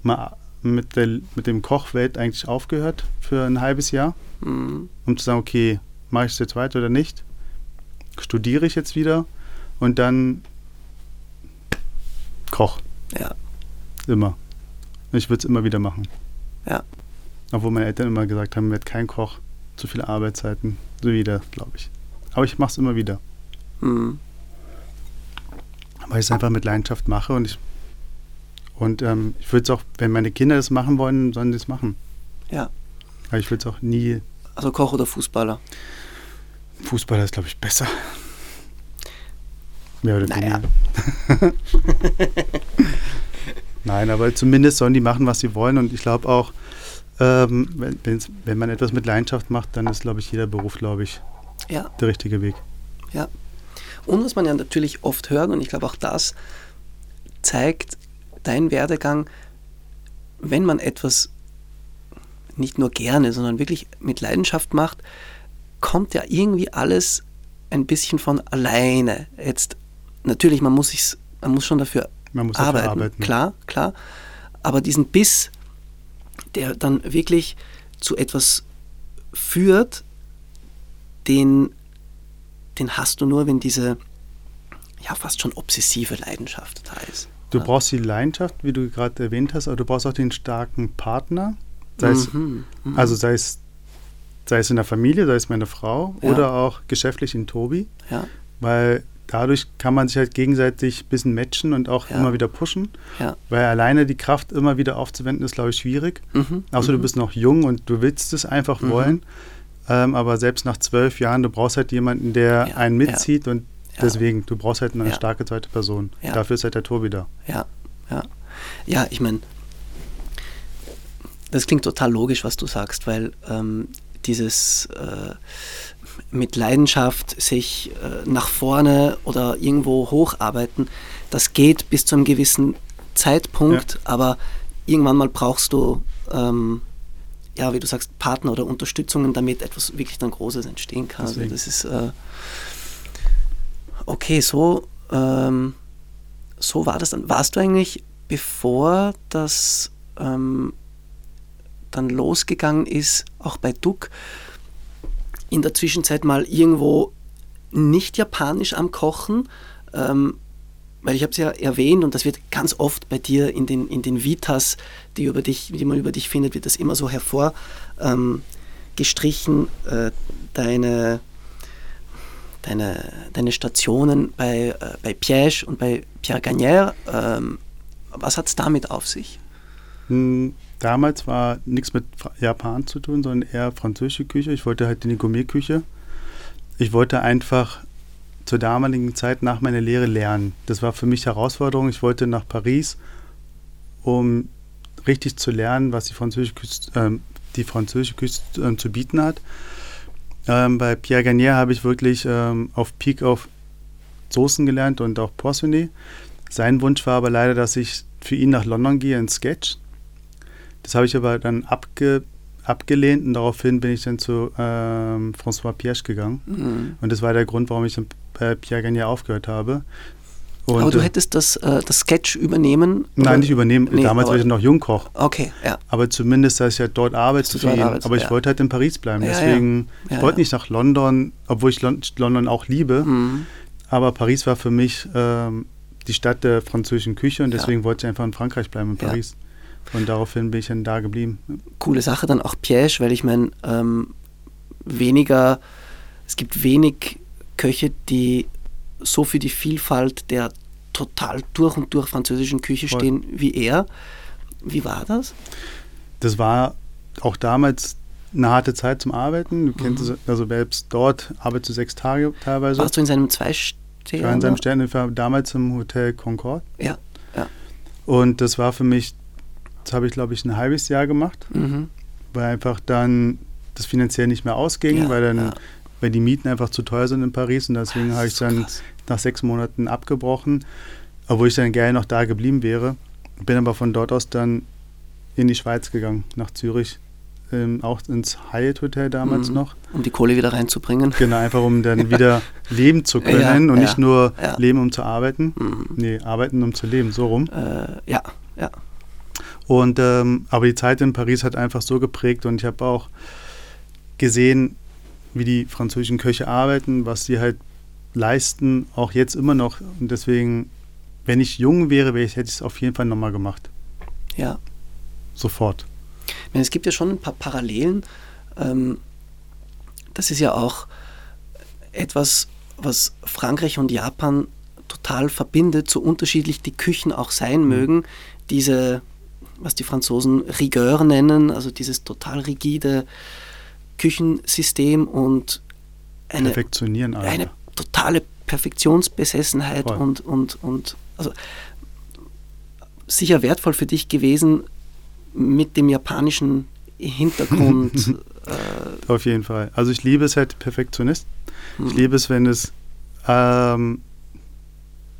mal mit, der, mit dem Kochwelt eigentlich aufgehört für ein halbes Jahr, mhm. um zu sagen, okay, mache ich es jetzt weiter oder nicht? Studiere ich jetzt wieder und dann Koch. Ja. Immer. Ich würde es immer wieder machen. Ja. Obwohl meine Eltern immer gesagt haben, wird kein Koch, zu viele Arbeitszeiten. So wieder, glaube ich. Aber ich mache es immer wieder. Mhm. Weil ich es einfach mit Leidenschaft mache und ich und ähm, ich würde es auch, wenn meine Kinder das machen wollen, sollen sie es machen. Ja. Aber ich würde es auch nie. Also Koch oder Fußballer? Fußballer ist, glaube ich, besser. Mehr oder naja. weniger. Nein, aber zumindest sollen die machen, was sie wollen. Und ich glaube auch, ähm, wenn, wenn man etwas mit Leidenschaft macht, dann ist, glaube ich, jeder Beruf, glaube ich, ja. der richtige Weg. Ja. Und was man ja natürlich oft hört, und ich glaube auch das zeigt dein Werdegang, wenn man etwas nicht nur gerne, sondern wirklich mit Leidenschaft macht, kommt ja irgendwie alles ein bisschen von alleine. Jetzt natürlich, man muss sich, man muss schon dafür muss arbeiten. arbeiten. Klar, klar. Aber diesen Biss, der dann wirklich zu etwas führt, den, den hast du nur, wenn diese ja fast schon obsessive Leidenschaft da ist. Du ja. brauchst die Leidenschaft, wie du gerade erwähnt hast, aber du brauchst auch den starken Partner. Sei es, mhm, mhm. Also sei es, sei es in der Familie, sei es meine Frau ja. oder auch geschäftlich in Tobi. Ja. Weil dadurch kann man sich halt gegenseitig ein bisschen matchen und auch ja. immer wieder pushen. Ja. Weil alleine die Kraft immer wieder aufzuwenden, ist, glaube ich, schwierig. Mhm. Außer mhm. du bist noch jung und du willst es einfach mhm. wollen. Ähm, aber selbst nach zwölf Jahren, du brauchst halt jemanden, der ja. einen mitzieht und deswegen, du brauchst halt eine starke zweite Person. Dafür ist halt der Tor wieder. Ja, ja. Ja, ich meine, das klingt total logisch, was du sagst, weil ähm, dieses äh, mit Leidenschaft sich äh, nach vorne oder irgendwo hocharbeiten, das geht bis zu einem gewissen Zeitpunkt, ja. aber irgendwann mal brauchst du, ähm, ja, wie du sagst, Partner oder Unterstützungen, damit etwas wirklich dann Großes entstehen kann. Also das ist äh, okay, so, ähm, so war das dann. Warst du eigentlich, bevor das ähm, dann losgegangen ist, auch bei Duck, in der Zwischenzeit mal irgendwo nicht japanisch am Kochen, ähm, weil ich habe es ja erwähnt und das wird ganz oft bei dir in den, in den Vitas, die, über dich, die man über dich findet, wird das immer so hervorgestrichen, ähm, äh, deine, deine, deine Stationen bei, äh, bei Piège und bei Pierre Gagnère. Ähm, was hat es damit auf sich? Hm, damals war nichts mit Japan zu tun, sondern eher französische Küche. Ich wollte halt in die Gourmetküche. Ich wollte einfach zur damaligen Zeit nach meiner Lehre lernen. Das war für mich Herausforderung. Ich wollte nach Paris, um richtig zu lernen, was die französische Küche, äh, die französische Küche äh, zu bieten hat. Ähm, bei Pierre Garnier habe ich wirklich ähm, auf Peak auf Soßen gelernt und auch Poissonné. Sein Wunsch war aber leider, dass ich für ihn nach London gehe in Sketch. Das habe ich aber dann abge, abgelehnt und daraufhin bin ich dann zu ähm, François Piège gegangen. Mhm. Und das war der Grund, warum ich dann bei Pierre Gagnère aufgehört habe. Und, aber du äh, hättest das, äh, das Sketch übernehmen? Nein, nicht übernehmen. Nee, Damals war ich noch Jungkoch. Okay, ja. Aber zumindest, dass ich ja dort arbeite. Dort arbeitest, aber ich ja. wollte halt in Paris bleiben. Ja, Deswegen, ja. ich wollte nicht nach London, obwohl ich London auch liebe. Mhm. Aber Paris war für mich ähm, die Stadt der französischen Küche und deswegen wollte ich einfach in Frankreich bleiben, in Paris. Und daraufhin bin ich dann da geblieben. Coole Sache dann auch Piège, weil ich meine, ähm, weniger, es gibt wenig Köche, die so für die Vielfalt der total durch und durch französischen Küche Voll. stehen wie er. Wie war das? Das war auch damals eine harte Zeit zum Arbeiten. Du kennst mhm. es, also selbst dort arbeitest du sechs Tage teilweise. Warst du in seinem Zwei-Sterne? Ich war in seinem Sterne, damals im Hotel Concorde. Ja, ja. Und das war für mich, das habe ich glaube ich ein halbes Jahr gemacht, mhm. weil einfach dann das finanziell nicht mehr ausging, ja, weil dann ja weil die Mieten einfach zu teuer sind in Paris und deswegen habe ich dann krass. nach sechs Monaten abgebrochen, obwohl ich dann gerne noch da geblieben wäre. Bin aber von dort aus dann in die Schweiz gegangen, nach Zürich, ähm, auch ins Hyatt Hotel damals mhm. noch. Um die Kohle wieder reinzubringen. Genau, einfach um dann wieder leben zu können ja, und ja, nicht nur ja. leben, um zu arbeiten. Mhm. Nee, arbeiten, um zu leben, so rum. Äh, ja, ja. Und ähm, aber die Zeit in Paris hat einfach so geprägt und ich habe auch gesehen, wie die französischen Köche arbeiten, was sie halt leisten, auch jetzt immer noch. Und deswegen, wenn ich jung wäre, hätte ich es auf jeden Fall nochmal gemacht. Ja. Sofort. Meine, es gibt ja schon ein paar Parallelen. Ähm, das ist ja auch etwas, was Frankreich und Japan total verbindet, so unterschiedlich die Küchen auch sein mhm. mögen. Diese, was die Franzosen Rigueur nennen, also dieses total rigide, Küchensystem und eine, Perfektionieren Alter. eine totale Perfektionsbesessenheit und, und, und also sicher wertvoll für dich gewesen mit dem japanischen Hintergrund. äh, Auf jeden Fall. Also ich liebe es halt Perfektionist. Ich hm. liebe es, wenn es ähm,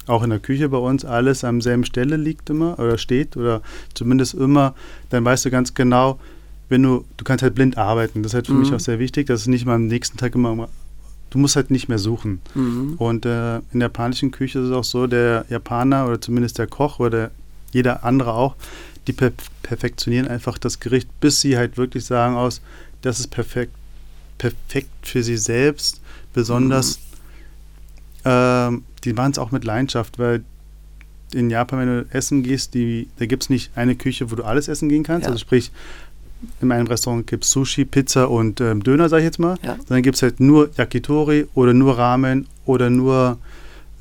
auch in der Küche bei uns alles am selben Stelle liegt immer oder steht oder zumindest immer, dann weißt du ganz genau, wenn du, du kannst halt blind arbeiten. Das ist halt für mhm. mich auch sehr wichtig, dass es nicht mal am nächsten Tag immer, du musst halt nicht mehr suchen. Mhm. Und äh, in der japanischen Küche ist es auch so, der Japaner oder zumindest der Koch oder jeder andere auch, die per perfektionieren einfach das Gericht, bis sie halt wirklich sagen aus, das ist perfekt, perfekt für sie selbst, besonders, mhm. Äh, die machen es auch mit Leidenschaft, weil in Japan, wenn du essen gehst, die, da gibt es nicht eine Küche, wo du alles essen gehen kannst. Ja. Also sprich, in meinem Restaurant gibt es Sushi, Pizza und ähm, Döner, sage ich jetzt mal. Ja. Dann gibt es halt nur Yakitori oder nur Ramen oder nur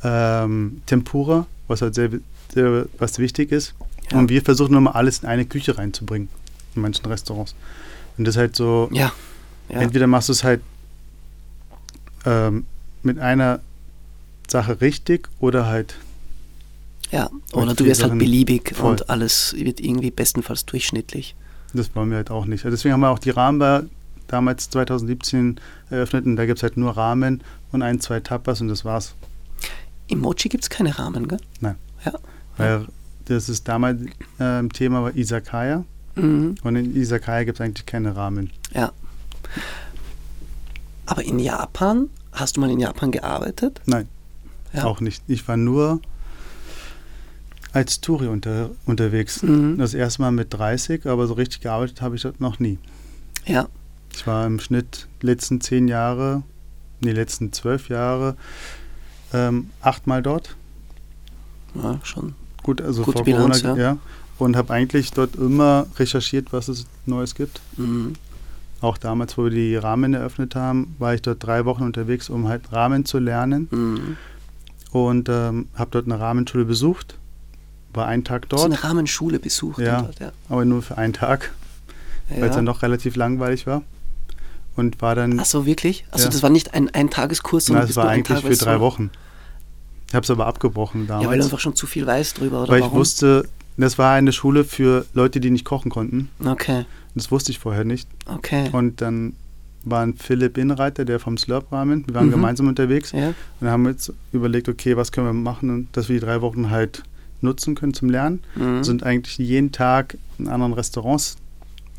ähm, Tempura, was halt sehr, sehr was wichtig ist. Ja. Und wir versuchen immer alles in eine Küche reinzubringen, in manchen Restaurants. Und das ist halt so, ja. entweder machst du es halt ähm, mit einer Sache richtig oder halt ja, oder du wirst halt beliebig voll. und alles wird irgendwie bestenfalls durchschnittlich. Das wollen wir halt auch nicht. Deswegen haben wir auch die Rahmenbar damals 2017 eröffnet und da gibt es halt nur Rahmen und ein, zwei Tapas und das war's. Im Mochi gibt es keine Rahmen, gell? Nein. Ja. Weil das ist damals äh, Thema war Isakaya mhm. und in Isakaya gibt es eigentlich keine Rahmen. Ja. Aber in Japan, hast du mal in Japan gearbeitet? Nein, ja. auch nicht. Ich war nur als Touri unter, unterwegs. Mhm. Das erste Mal mit 30, aber so richtig gearbeitet habe ich dort noch nie. Ja. Ich war im Schnitt letzten zehn Jahre, nee, letzten zwölf Jahre ähm, achtmal dort. Ja, schon. Gut, also Gute vor Bilanz, Corona, ja. ja. Und habe eigentlich dort immer recherchiert, was es Neues gibt. Mhm. Auch damals, wo wir die Rahmen eröffnet haben, war ich dort drei Wochen unterwegs, um halt Rahmen zu lernen. Mhm. Und ähm, habe dort eine Rahmenschule besucht war einen Tag dort. So eine Rahmenschule besucht. Ja, dort, ja, aber nur für einen Tag, ja. weil es dann doch relativ langweilig war. Und war dann. Ach so, wirklich? Also, ja. das war nicht ein, ein Tageskurs, sondern das war eigentlich Tag, für drei Wochen. Ich habe es aber abgebrochen damals. Ja, weil du einfach schon zu viel weißt drüber, oder? Weil warum? ich wusste, das war eine Schule für Leute, die nicht kochen konnten. Okay. Das wusste ich vorher nicht. Okay. Und dann war ein Philipp Inreiter, der vom Slurp Ramen. Wir waren mhm. gemeinsam unterwegs. Ja. Und haben jetzt überlegt, okay, was können wir machen, dass wir die drei Wochen halt nutzen können zum Lernen. Mhm. Sind eigentlich jeden Tag in anderen Restaurants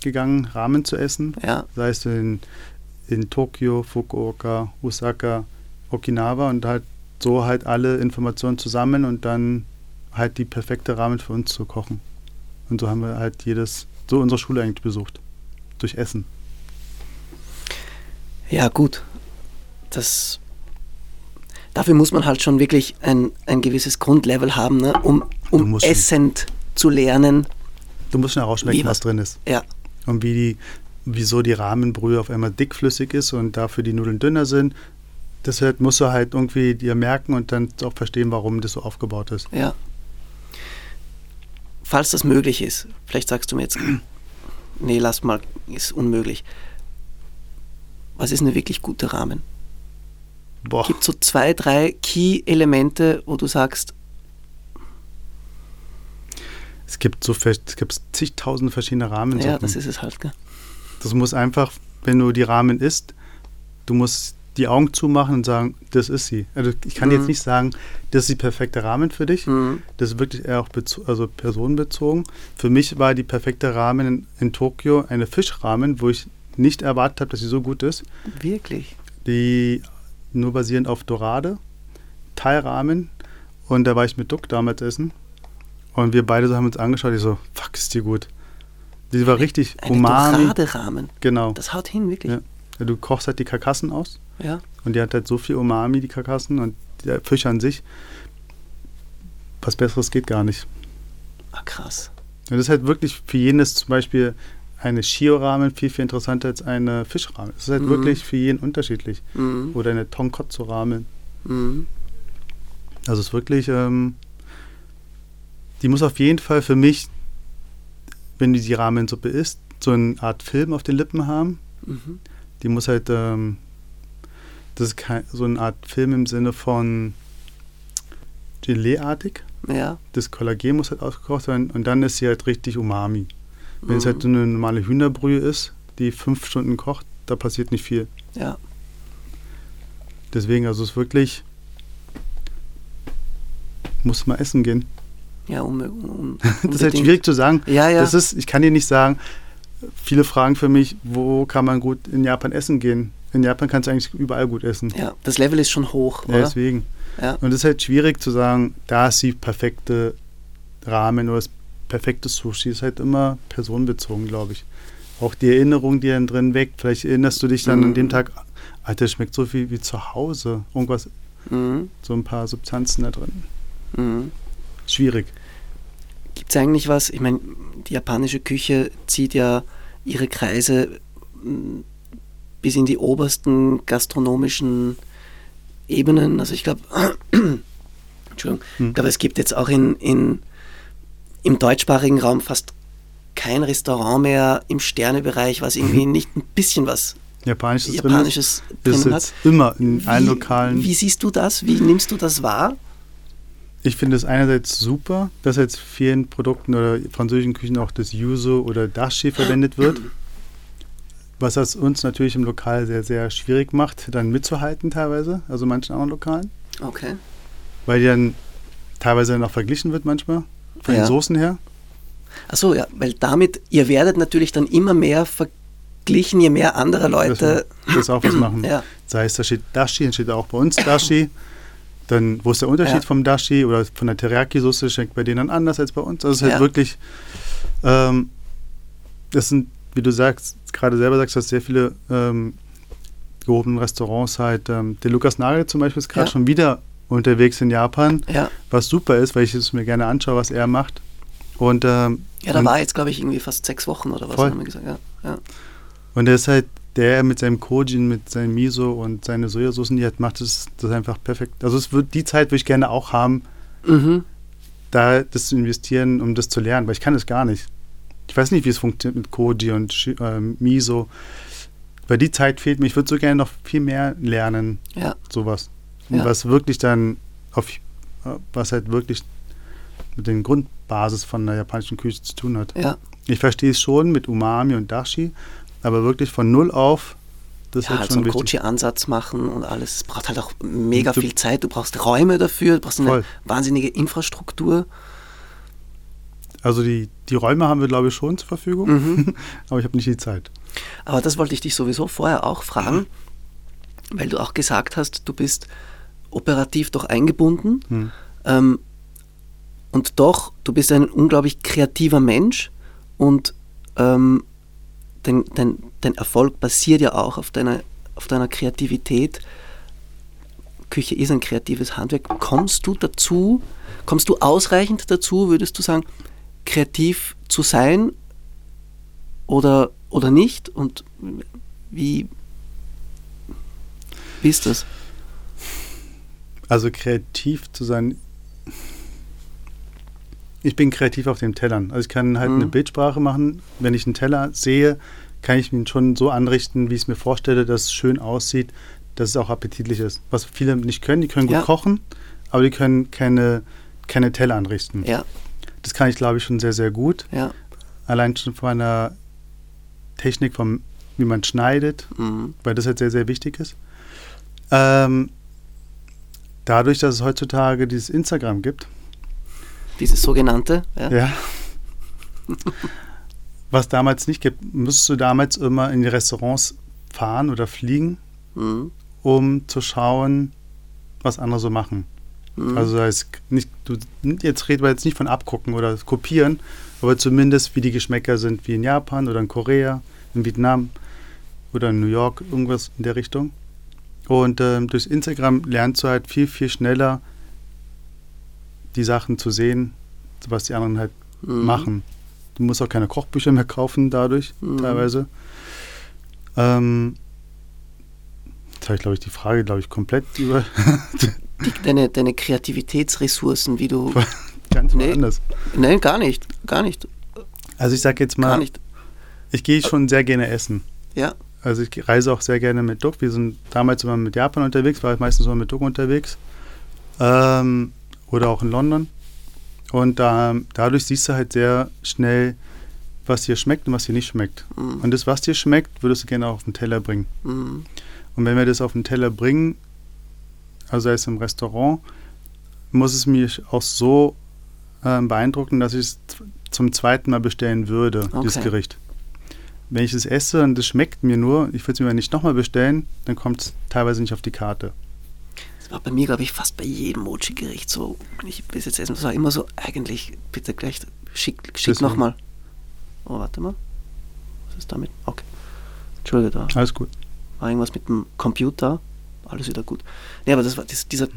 gegangen, Ramen zu essen. Ja. Sei es in, in Tokio, Fukuoka, Osaka, Okinawa und halt so halt alle Informationen zusammen und dann halt die perfekte Rahmen für uns zu kochen. Und so haben wir halt jedes, so unsere Schule eigentlich besucht. Durch Essen. Ja, gut. Das dafür muss man halt schon wirklich ein, ein gewisses Grundlevel haben, ne? um, um essend zu lernen. Du musst schon herausschmecken, was drin ist. Ja. Und wie die, wieso die Rahmenbrühe auf einmal dickflüssig ist und dafür die Nudeln dünner sind. Das halt, musst du halt irgendwie dir merken und dann auch verstehen, warum das so aufgebaut ist. Ja. Falls das möglich ist, vielleicht sagst du mir jetzt, nee, lass mal, ist unmöglich. Was ist eine wirklich gute Rahmen? Boah. Gibt so zwei, drei Key-Elemente, wo du sagst. Es gibt so es gibt zigtausend verschiedene Rahmen. Ja, das ist es halt, gell? Das muss einfach, wenn du die Rahmen isst, du musst die Augen zumachen und sagen, das ist sie. Also ich kann mhm. jetzt nicht sagen, das ist die perfekte Rahmen für dich. Mhm. Das ist wirklich eher auch also personenbezogen. Für mich war die perfekte Rahmen in, in Tokio eine Fischrahmen, wo ich nicht erwartet habe, dass sie so gut ist. Wirklich? Die nur basierend auf Dorade, Teilrahmen. Und da war ich mit Duck damals essen. Und wir beide so haben uns angeschaut. Ich so, fuck, ist die gut. Die war richtig Eine umami. Dorade-Rahmen. Genau. Das haut hin, wirklich. Ja. Du kochst halt die Karkassen aus. Ja. Und die hat halt so viel Umami, die Karkassen. Und der Fisch an sich, was Besseres geht gar nicht. Ah, krass. Und das ist halt wirklich für jeden ist zum Beispiel eine Shio-Ramen viel, viel interessanter als eine Fischramen. Es ist halt mhm. wirklich für jeden unterschiedlich. Mhm. Oder eine Tonkotsu-Ramen. Mhm. Also es ist wirklich, ähm, die muss auf jeden Fall für mich, wenn du die Ramensuppe isst, so eine Art Film auf den Lippen haben. Mhm. Die muss halt, ähm, das ist kein, so eine Art Film im Sinne von Gelee-artig. Ja. Das Kollagen muss halt ausgekocht sein und dann ist sie halt richtig Umami. Wenn mhm. es halt so eine normale Hühnerbrühe ist, die fünf Stunden kocht, da passiert nicht viel. Ja. Deswegen, also es ist wirklich, muss mal essen gehen. Ja, um, um, das ist halt schwierig zu sagen. Ja, ja. Das ist, ich kann dir nicht sagen, viele fragen für mich, wo kann man gut in Japan essen gehen? In Japan kannst du eigentlich überall gut essen. Ja, das Level ist schon hoch, ja, deswegen. Ja. Und es ist halt schwierig zu sagen, da ist die perfekte Rahmen oder das perfektes Sushi ist halt immer personenbezogen, glaube ich. Auch die Erinnerung, die dann drin weckt. Vielleicht erinnerst du dich dann mhm. an dem Tag, Alter, schmeckt so viel wie zu Hause. Irgendwas, mhm. so ein paar Substanzen da drin. Mhm. Schwierig. Gibt es eigentlich was? Ich meine, die japanische Küche zieht ja ihre Kreise mm, bis in die obersten gastronomischen Ebenen. Also ich glaube, Entschuldigung, hm. ich glaube, es gibt jetzt auch in, in im deutschsprachigen Raum fast kein Restaurant mehr im Sternebereich, was irgendwie nicht ein bisschen was Japanisches, Japanisches drin, drin hat. Immer in wie, allen Lokalen. Wie siehst du das? Wie nimmst du das wahr? Ich finde es einerseits super, dass jetzt vielen Produkten oder französischen Küchen auch das Yuzu oder Dashi verwendet wird. Was das uns natürlich im Lokal sehr, sehr schwierig macht, dann mitzuhalten teilweise, also manchen anderen Lokalen. Okay. Weil die dann teilweise noch verglichen wird manchmal. Von ja. den Soßen her? Achso, ja, weil damit, ihr werdet natürlich dann immer mehr verglichen, je mehr andere Leute. Das, das auch was machen. Ja. Sei es, da steht Dashi, dann steht auch bei uns Dashi. Dann, wo ist der Unterschied ja. vom Dashi oder von der Teriyaki-Soße, schmeckt bei denen dann anders als bei uns. Also es ist halt wirklich, ähm, das sind, wie du sagst, gerade selber sagst, dass sehr viele ähm, gehobenen Restaurants halt, ähm, der Lukas Nagel zum Beispiel ist gerade schon wieder unterwegs in Japan, ja. was super ist, weil ich es mir gerne anschaue, was er macht. Und, ähm, ja, da war jetzt, glaube ich, irgendwie fast sechs Wochen oder was, haben wir gesagt. Ja, ja. Und er ist halt der mit seinem Kojin, mit seinem Miso und seine Sojasauce, die halt macht, das, das einfach perfekt. Also es wird die Zeit würde ich gerne auch haben, mhm. da das zu investieren, um das zu lernen, weil ich kann das gar nicht. Ich weiß nicht, wie es funktioniert mit Koji und äh, Miso. Weil die Zeit fehlt mir. Ich würde so gerne noch viel mehr lernen. Ja. Sowas. Ja. Was wirklich dann auf, was halt wirklich mit den Grundbasis von der japanischen Küche zu tun hat. Ja. Ich verstehe es schon mit Umami und Dashi, aber wirklich von null auf, das ja, ist halt schon so einen Kochi-Ansatz machen und alles. Es braucht halt auch mega viel Zeit. Du brauchst Räume dafür, du brauchst eine Voll. wahnsinnige Infrastruktur. Also die, die Räume haben wir, glaube ich, schon zur Verfügung, mhm. aber ich habe nicht die Zeit. Aber das wollte ich dich sowieso vorher auch fragen, weil du auch gesagt hast, du bist operativ doch eingebunden mhm. ähm, und doch, du bist ein unglaublich kreativer Mensch und ähm, dein, dein, dein Erfolg basiert ja auch auf deiner, auf deiner Kreativität. Küche ist ein kreatives Handwerk. Kommst du dazu, kommst du ausreichend dazu, würdest du sagen, kreativ zu sein oder, oder nicht? Und wie, wie ist das? Also kreativ zu sein. Ich bin kreativ auf den Tellern. Also ich kann halt mhm. eine Bildsprache machen. Wenn ich einen Teller sehe, kann ich ihn schon so anrichten, wie ich es mir vorstelle, dass es schön aussieht, dass es auch appetitlich ist. Was viele nicht können, die können gut ja. kochen, aber die können keine, keine Teller anrichten. Ja. Das kann ich, glaube ich, schon sehr, sehr gut. Ja. Allein schon von einer Technik, vom, wie man schneidet, mhm. weil das halt sehr, sehr wichtig ist. Ähm, dadurch, dass es heutzutage dieses Instagram gibt. Dieses sogenannte, ja. ja was damals nicht gibt, musstest du damals immer in die Restaurants fahren oder fliegen, mhm. um zu schauen, was andere so machen. Mhm. Also das nicht, du, jetzt reden wir jetzt nicht von abgucken oder kopieren, aber zumindest wie die Geschmäcker sind, wie in Japan oder in Korea, in Vietnam oder in New York, irgendwas in der Richtung. Und ähm, durch Instagram lernst du halt viel, viel schneller die Sachen zu sehen, was die anderen halt mhm. machen. Du musst auch keine Kochbücher mehr kaufen dadurch, mhm. teilweise. Ähm, jetzt habe ich, glaube ich, die Frage, glaube ich, komplett über. deine, deine Kreativitätsressourcen, wie du. Ganz nee, anders. Nein, gar nicht. Gar nicht. Also ich sage jetzt mal, ich gehe schon sehr gerne essen. Ja. Also ich reise auch sehr gerne mit Duck. Wir sind damals immer mit Japan unterwegs, war ich meistens immer mit Duck unterwegs. Ähm, oder auch in London. Und da, dadurch siehst du halt sehr schnell, was dir schmeckt und was dir nicht schmeckt. Mhm. Und das, was dir schmeckt, würdest du gerne auch auf den Teller bringen. Mhm. Und wenn wir das auf den Teller bringen, also sei es im Restaurant, muss es mich auch so äh, beeindrucken, dass ich es zum zweiten Mal bestellen würde, okay. dieses Gericht. Wenn ich es esse und es schmeckt mir nur, ich würde es mir nicht nochmal bestellen, dann kommt es teilweise nicht auf die Karte war bei mir, glaube ich, fast bei jedem Mochi-Gericht so. Ich bis jetzt essen, das war immer so, eigentlich, bitte gleich, schick, schick nochmal. Oh, warte mal. Was ist damit? Okay. Entschuldige da. Alles gut. War irgendwas mit dem Computer. Alles wieder gut. Nee, aber das war das, dieser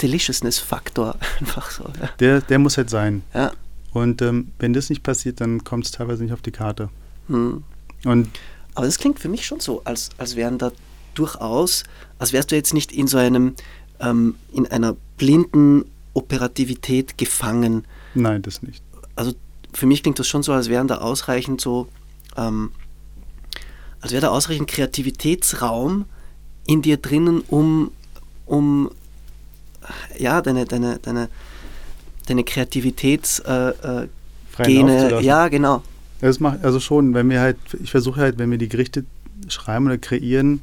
Deliciousness-Faktor einfach so. Ja. Der, der muss halt sein. Ja. Und ähm, wenn das nicht passiert, dann kommt es teilweise nicht auf die Karte. Hm. Und aber das klingt für mich schon so, als, als wären da durchaus, als wärst du jetzt nicht in so einem ähm, in einer blinden Operativität gefangen. Nein, das nicht. Also für mich klingt das schon so, als wären da ausreichend so, ähm, als wäre da ausreichend Kreativitätsraum in dir drinnen, um, um ja, deine, deine, deine, deine Kreativitätsgene, äh, äh, ja, genau. Das macht also schon, wenn wir halt, ich versuche halt, wenn wir die Gerichte schreiben oder kreieren,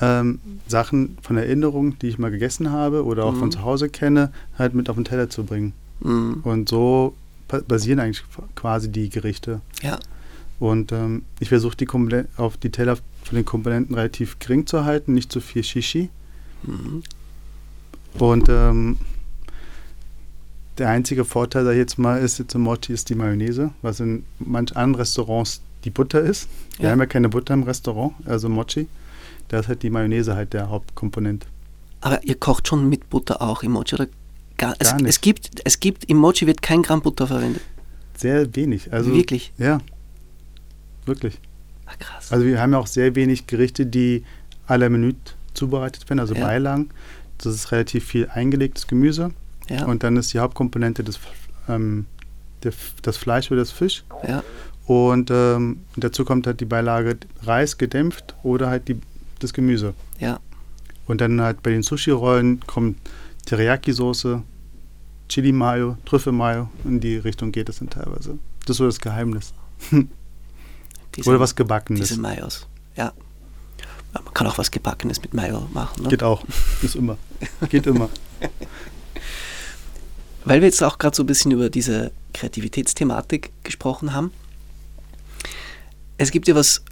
ähm, Sachen von Erinnerungen, die ich mal gegessen habe oder auch mhm. von zu Hause kenne, halt mit auf den Teller zu bringen. Mhm. Und so basieren eigentlich quasi die Gerichte. Ja. Und ähm, ich versuche die auf die Teller von den Komponenten relativ gering zu halten, nicht zu viel Shishi. Mhm. Und ähm, der einzige Vorteil, da jetzt mal ist, jetzt im Mochi ist die Mayonnaise, was in manch anderen Restaurants die Butter ist. Wir ja. haben ja keine Butter im Restaurant, also Mochi. Da ist halt die Mayonnaise halt der Hauptkomponent. Aber ihr kocht schon mit Butter auch im Mochi, oder? Gar, Gar es, nicht. Es gibt, es gibt, im Mochi wird kein Gramm Butter verwendet. Sehr wenig. Also, Wirklich? Ja. Wirklich. Ach, krass. Also wir haben ja auch sehr wenig Gerichte, die à la Minute zubereitet werden, also ja. Beilagen. Das ist relativ viel eingelegtes Gemüse. Ja. Und dann ist die Hauptkomponente das, ähm, der, das Fleisch oder das Fisch. Ja. Und ähm, dazu kommt halt die Beilage Reis gedämpft oder halt die das Gemüse. Ja. Und dann halt bei den Sushi-Rollen kommt Teriyaki-Soße, Chili-Mayo, Trüffel-Mayo. In die Richtung geht es dann teilweise. Das ist so das Geheimnis. Diese, Oder was Gebackenes. Diese Mayos, ja. Man kann auch was Gebackenes mit Mayo machen. Ne? Geht auch. Ist immer. Geht immer. weil wir jetzt auch gerade so ein bisschen über diese Kreativitätsthematik gesprochen haben. Es gibt ja was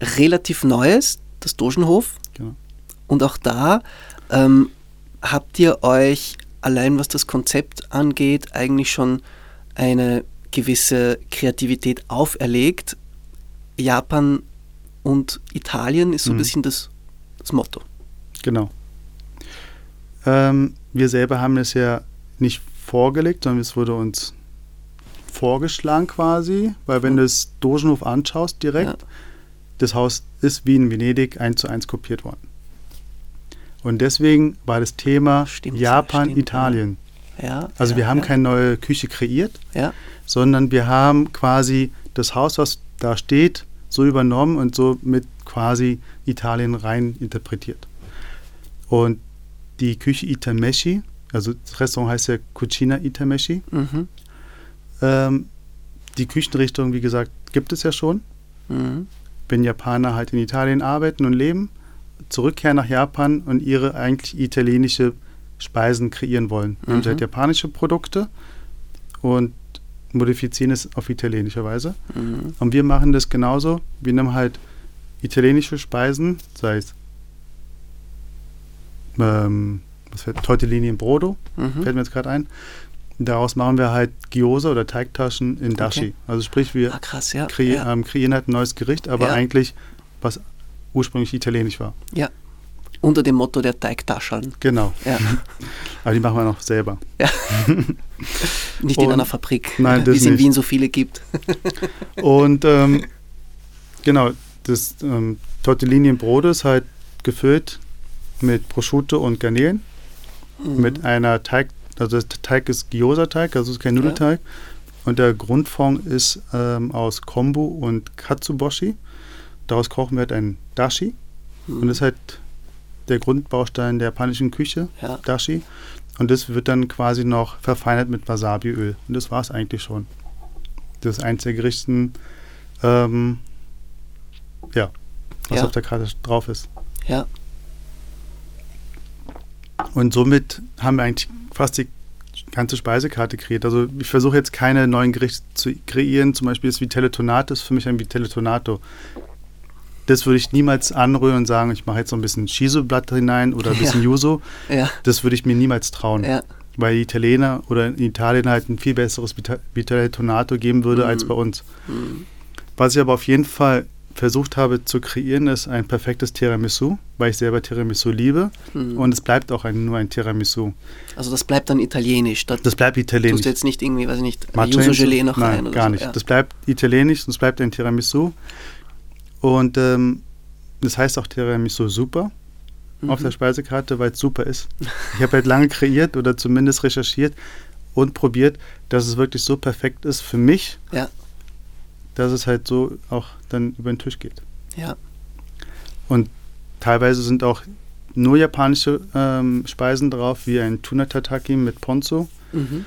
relativ Neues, das Dogenhof. Genau. Und auch da ähm, habt ihr euch allein was das Konzept angeht, eigentlich schon eine gewisse Kreativität auferlegt. Japan und Italien ist so ein mhm. bisschen das, das Motto. Genau. Ähm, wir selber haben es ja nicht vorgelegt, sondern es wurde uns vorgeschlagen quasi, weil wenn mhm. du das Dogenhof anschaust direkt, ja. das Haus ist wie in Venedig eins zu eins kopiert worden. Und deswegen war das Thema stimmt, Japan, stimmt, Italien. Ja, also ja, wir haben keine neue Küche kreiert, sondern wir haben quasi das Haus, was da steht, so übernommen und so mit quasi Italien rein interpretiert. Und die Küche Itameshi, also das Restaurant heißt ja Cucina Itameshi. Mhm. Ähm, die Küchenrichtung, wie gesagt, gibt es ja schon. Mhm. Wenn Japaner halt in Italien arbeiten und leben, zurückkehren nach Japan und ihre eigentlich italienische Speisen kreieren wollen. Mhm. Nehmen halt japanische Produkte und modifizieren es auf italienische Weise. Mhm. Und wir machen das genauso. Wir nehmen halt italienische Speisen, sei es ähm, was fällt, Tortellini in Brodo, mhm. fällt mir jetzt gerade ein. Daraus machen wir halt Gyoza oder Teigtaschen in Dashi. Okay. Also sprich, wir ah, krass, ja. Kre ja. Ähm, kreieren halt ein neues Gericht, aber eigentlich was ursprünglich italienisch war. Ja. Unter dem Motto der Teigtaschen. Genau. Ja. Aber die machen wir noch selber. Ja. Nicht in einer Fabrik, nein, wie es in Wien so viele gibt. und ähm, genau, das ähm, Tortellini im Brot ist halt gefüllt mit Prosciutto und Garnelen. Mhm. Mit einer Teig, also der Teig ist Gyoza-Teig, also ist kein Nudelteig. Ja. Und der Grundfond ist ähm, aus Kombu und Katsuboshi. Daraus kochen wir halt ein Dashi. Mhm. Und das ist halt der Grundbaustein der japanischen Küche, ja. Dashi. Und das wird dann quasi noch verfeinert mit Wasabiöl. Und das war es eigentlich schon. Das ist eins der Gerichten, ähm, ja, was ja. auf der Karte drauf ist. Ja. Und somit haben wir eigentlich fast die ganze Speisekarte kreiert. Also ich versuche jetzt keine neuen Gerichte zu kreieren. Zum Beispiel ist Vitello Tonato ist für mich ein Vitello Tonato das würde ich niemals anrühren und sagen, ich mache jetzt so ein bisschen Shiso-Blatt hinein oder ein bisschen ja. Yuzu. Ja. Das würde ich mir niemals trauen. Ja. Weil die Italiener oder in Italien halt ein viel besseres Vitale Tonato geben würde mhm. als bei uns. Mhm. Was ich aber auf jeden Fall versucht habe zu kreieren, ist ein perfektes Tiramisu, weil ich selber Tiramisu liebe. Mhm. Und es bleibt auch ein, nur ein Tiramisu. Also das bleibt dann italienisch. Das, das bleibt italienisch. Tust du jetzt nicht irgendwie, weiß ich nicht, Yuzu-Gelee noch Nein, rein? Oder gar so. nicht. Ja. Das bleibt italienisch und es bleibt ein Tiramisu. Und ähm, das heißt auch Tiramisu super mhm. auf der Speisekarte, weil es super ist. Ich habe halt lange kreiert oder zumindest recherchiert und probiert, dass es wirklich so perfekt ist für mich, ja. dass es halt so auch dann über den Tisch geht. Ja. Und teilweise sind auch nur japanische ähm, Speisen drauf, wie ein Tuna Tataki mit Ponzo. Mhm.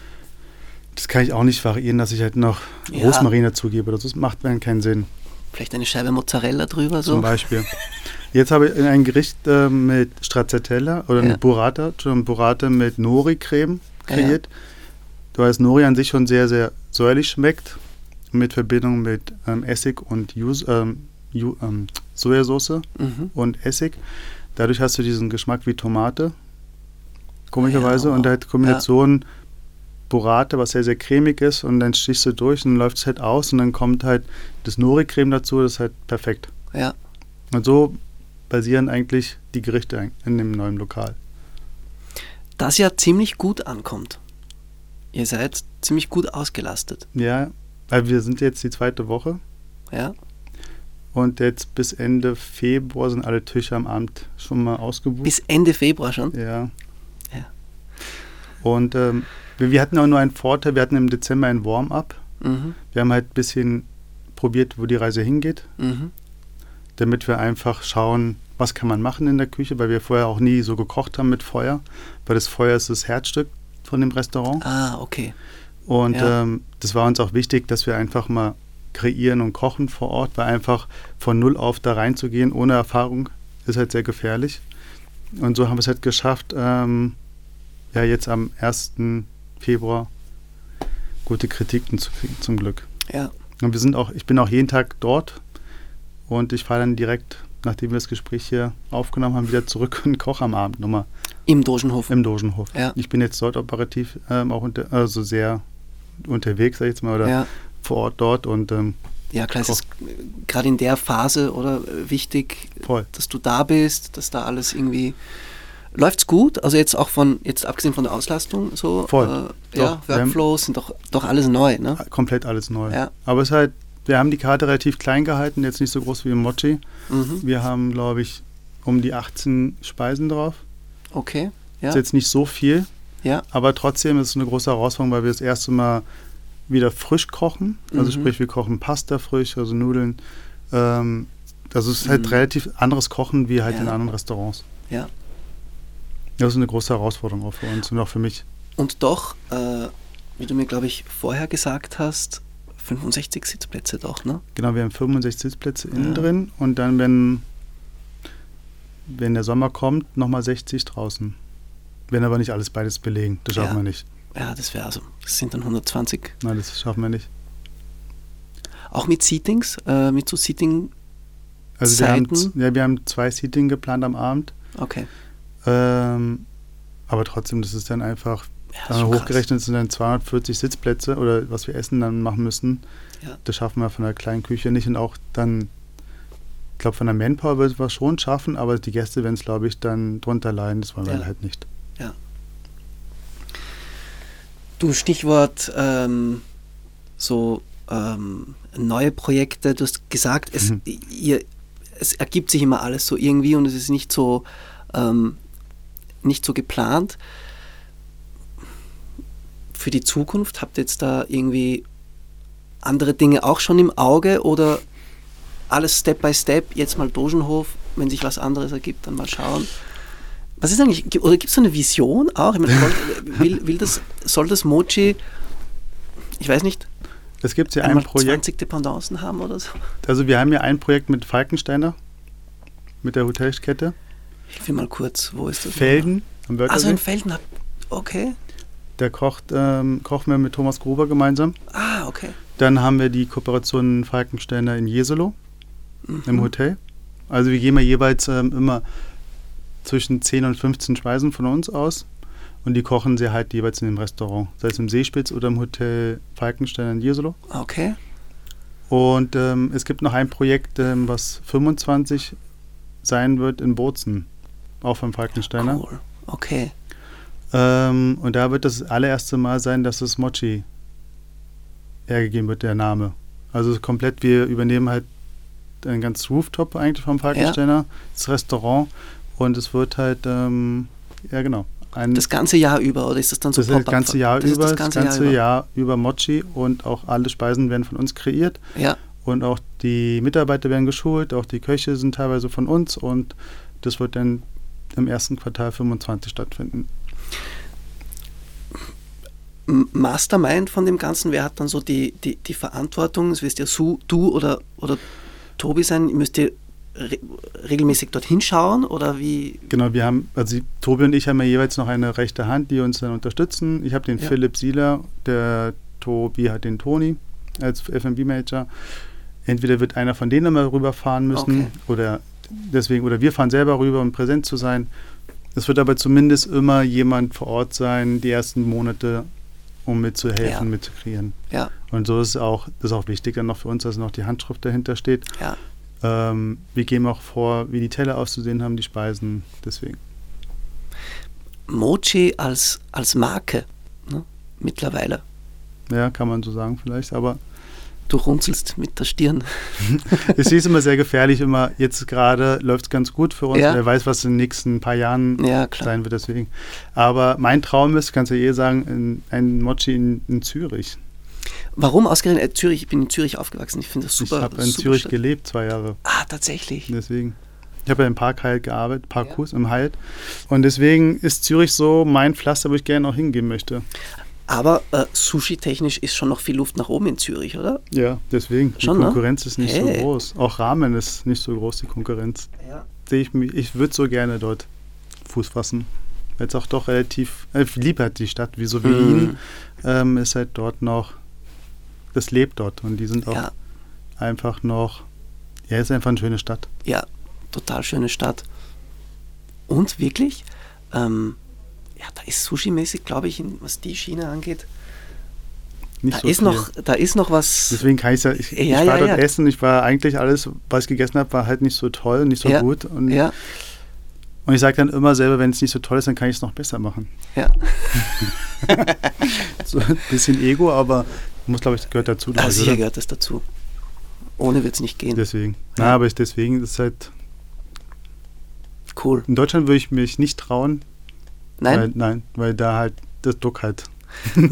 Das kann ich auch nicht variieren, dass ich halt noch ja. Rosmarin dazugebe. Das macht mir keinen Sinn. Vielleicht eine Scheibe Mozzarella drüber so. Zum Beispiel. Jetzt habe ich ein Gericht äh, mit Stracciatella oder ja. eine Burrata, schon Burrata mit Nori-Creme kreiert. Ja. Du weißt, Nori an sich schon sehr, sehr säuerlich schmeckt, mit Verbindung mit ähm, Essig und Jus, ähm, Ju, ähm, Sojasauce mhm. und Essig. Dadurch hast du diesen Geschmack wie Tomate, komischerweise, ja, und halt Kombination Burrate, was sehr, sehr cremig ist und dann stichst du durch und dann läuft es halt aus und dann kommt halt das Nori-Creme dazu, das ist halt perfekt. Ja. Und so basieren eigentlich die Gerichte in dem neuen Lokal. Das ja ziemlich gut ankommt. Ihr seid ziemlich gut ausgelastet. Ja, weil wir sind jetzt die zweite Woche. Ja. Und jetzt bis Ende Februar sind alle Tische am Amt schon mal ausgebucht. Bis Ende Februar schon? Ja. ja. Und ähm, wir hatten auch nur einen Vorteil, wir hatten im Dezember ein Warm-up. Mhm. Wir haben halt ein bisschen probiert, wo die Reise hingeht, mhm. damit wir einfach schauen, was kann man machen in der Küche, weil wir vorher auch nie so gekocht haben mit Feuer, weil das Feuer ist das Herzstück von dem Restaurant. Ah, okay. Und ja. ähm, das war uns auch wichtig, dass wir einfach mal kreieren und kochen vor Ort, weil einfach von null auf da reinzugehen ohne Erfahrung ist halt sehr gefährlich. Und so haben wir es halt geschafft, ähm, ja jetzt am 1. Februar gute Kritiken zu kriegen, zum Glück. Ja. Und wir sind auch, ich bin auch jeden Tag dort und ich fahre dann direkt, nachdem wir das Gespräch hier aufgenommen haben, wieder zurück und koche am Abend nochmal. Im Dogenhof. Im Dogenhof. Ja. Ich bin jetzt dort operativ ähm, auch unter, also sehr unterwegs, sag ich jetzt mal, oder Ja. vor Ort dort und ähm, Ja, klar, es ist gerade in der Phase oder wichtig, voll. dass du da bist, dass da alles irgendwie läuft's gut. Also jetzt auch von jetzt abgesehen von der Auslastung so. Voll. Äh, ja, Doch, haben- Workflows sind doch doch alles neu, ne? Komplett alles neu. Ja. Aber es ist halt, wir haben die Karte relativ klein gehalten, jetzt nicht so groß wie im Mochi. Mhm. Wir haben, glaube ich, um die 18 Speisen drauf. Okay. Ja. Ist jetzt nicht so viel, Ja. aber trotzdem ist es eine große Herausforderung, weil wir das erste Mal wieder frisch kochen. Also Mhm. sprich, wir kochen Pasta frisch, also Nudeln. Ähm, also es ist halt Mhm. relativ anderes Kochen wie halt Ja. in anderen Restaurants. Ja. Das ist eine große Herausforderung auch für uns und auch für mich. Und doch, äh, wie du mir glaube ich vorher gesagt hast, 65 Sitzplätze doch, ne? Genau, wir haben 65 Sitzplätze innen Ja. drin und dann, wenn, wenn der Sommer kommt, nochmal 60 draußen. Wenn aber nicht alles beides belegen. Das schaffen Ja. wir nicht. Ja, das wäre also, das sind dann 120. Nein, das schaffen wir nicht. Auch mit Seatings, äh, mit so Seating, Also wir haben, ja, wir haben zwei Seating geplant am Abend. okay. Ähm, aber trotzdem, das ist dann einfach, Ja, äh, schon krass. hochgerechnet sind dann 240 Sitzplätze oder was wir essen dann machen müssen. Ja. Das schaffen wir von der kleinen Küche nicht und auch dann, ich glaube, von der Manpower wird wir schon schaffen, aber die Gäste werden es, glaube ich, dann drunter leiden. Das wollen wir Ja. halt nicht. Du, Stichwort ähm, so ähm, neue Projekte, du hast gesagt, es, Mhm. ihr, es ergibt sich immer alles so irgendwie und es ist nicht so, ähm, nicht so geplant. Für die Zukunft habt ihr jetzt da irgendwie andere Dinge auch schon im Auge oder alles Step by Step, jetzt mal Dogenhof, wenn sich was anderes ergibt, dann mal schauen. Was ist eigentlich, oder gibt es so eine Vision auch? Ich meine, soll, will, will das, soll das Mochi, ich weiß nicht, Es gibt ja ein Projekt, 20 Dependancen haben oder so? also wir haben ja ein Projekt mit Falkensteiner, mit der Hotelkette. Hilf mir mal kurz, wo ist das? Felden am Also Wörthersee. in Felden, okay. Der kocht, ähm, kochen wir mit Thomas Gruber gemeinsam. Ah, okay. Dann haben wir die Kooperation Falkensteiner in Jesolo Mhm. im Hotel. Also wir geben ja jeweils ähm, immer zwischen 10 und 15 Speisen von uns aus und die kochen sie halt jeweils in dem Restaurant, sei es im Seespitz oder im Hotel Falkensteiner in Jesolo. Okay. Und ähm, es gibt noch ein Projekt, ähm, was 25 sein wird in Bozen, auch vom Falkensteiner. Cool. Okay. Ähm, und da wird das allererste Mal sein, dass es Mochi hergegeben wird, der Name. Also komplett, wir übernehmen halt ein ganz Rooftop eigentlich vom Falkensteiner, das Restaurant. Und es wird halt, ähm, ja genau, ein, Das ganze Jahr über, oder ist das dann so das ist das ganze Jahr Das über, das ganze Jahr über. Jahr über Mochi und auch alle Speisen werden von uns kreiert. Ja, Und auch die Mitarbeiter werden geschult, auch die Köche sind teilweise von uns und das wird dann im ersten Quartal 25 stattfinden. Mastermind von dem Ganzen, wer hat dann so die, die, die Verantwortung? Es wirst ja Su, du oder, oder Tobi sein, müsst ihr re regelmäßig dorthin schauen oder wie? Genau, wir haben, also Tobi und ich haben ja jeweils noch eine rechte Hand, die uns dann unterstützen. Ich habe den Ja. Philipp Sieler, der Tobi hat den Toni als FB-Manager. Entweder wird einer von denen mal rüberfahren müssen Okay. oder deswegen, oder wir fahren selber rüber, um präsent zu sein. Es wird aber zumindest immer jemand vor Ort sein, die ersten Monate, um mitzuhelfen, Ja. mitzukreieren. Ja, Und so ist es auch, das ist auch wichtig dann noch für uns, dass noch die Handschrift dahinter steht. ja. Ähm, wir geben auch vor, wie die Teller auszusehen haben, die Speisen. Deswegen. Mochi als, als Marke ne? mittlerweile. Ja, kann man so sagen vielleicht. Aber Du runzelst mit der Stirn. es ist immer sehr gefährlich. Immer jetzt gerade läuft es ganz gut für uns. Ja. Wer weiß, was in den nächsten paar Jahren Ja, sein wird. Deswegen. Aber mein Traum ist, kannst du eh sagen, in, ein Mochi in, in Zürich. Warum ausgerechnet äh, Zürich? Ich bin in Zürich aufgewachsen. Ich finde das super. ich habe in Zürich Stadt. gelebt, zwei Jahre. Ah, tatsächlich. Deswegen. Ich habe ja im Park Hyatt gearbeitet, Parkhus im Hyatt. Und deswegen ist Zürich so mein Pflaster, wo ich gerne auch hingehen möchte. Aber äh, Sushi-technisch ist schon noch viel Luft nach oben in Zürich, oder? Ja, deswegen. Die Schon, ne? Konkurrenz ist nicht Hey. so groß. Auch Ramen ist nicht so groß, die Konkurrenz. Ja. Sehe ich mich, ich würde so gerne dort Fuß fassen. weil es auch doch relativ äh, lieb hat, die Stadt, wie so Wien, mhm. ähm, ist halt dort noch, das lebt dort und die sind auch ja. einfach noch, ja, ist einfach eine schöne Stadt. Ja, total schöne Stadt. Und wirklich, ähm, ja, da ist Sushi-mäßig, glaube ich, was die Schiene angeht, nicht da so ist viel. noch, da ist noch was. Deswegen kann ich ja, ich, ja, ich war ja, dort ja. essen, ich war eigentlich alles, was ich gegessen habe, war halt nicht so toll, nicht so gut. Und, und ich sage dann immer selber, wenn es nicht so toll ist, dann kann ich es noch besser machen. Ja. so ein bisschen Ego, aber muss, glaube ich, gehört dazu. Ah, sicher gehört das dazu. Ohne wird es nicht gehen. Deswegen. Ja. Na, aber ich, deswegen ist halt. Cool. In Deutschland würde ich mich nicht trauen. Nein? Weil, nein, weil da halt das Druck halt.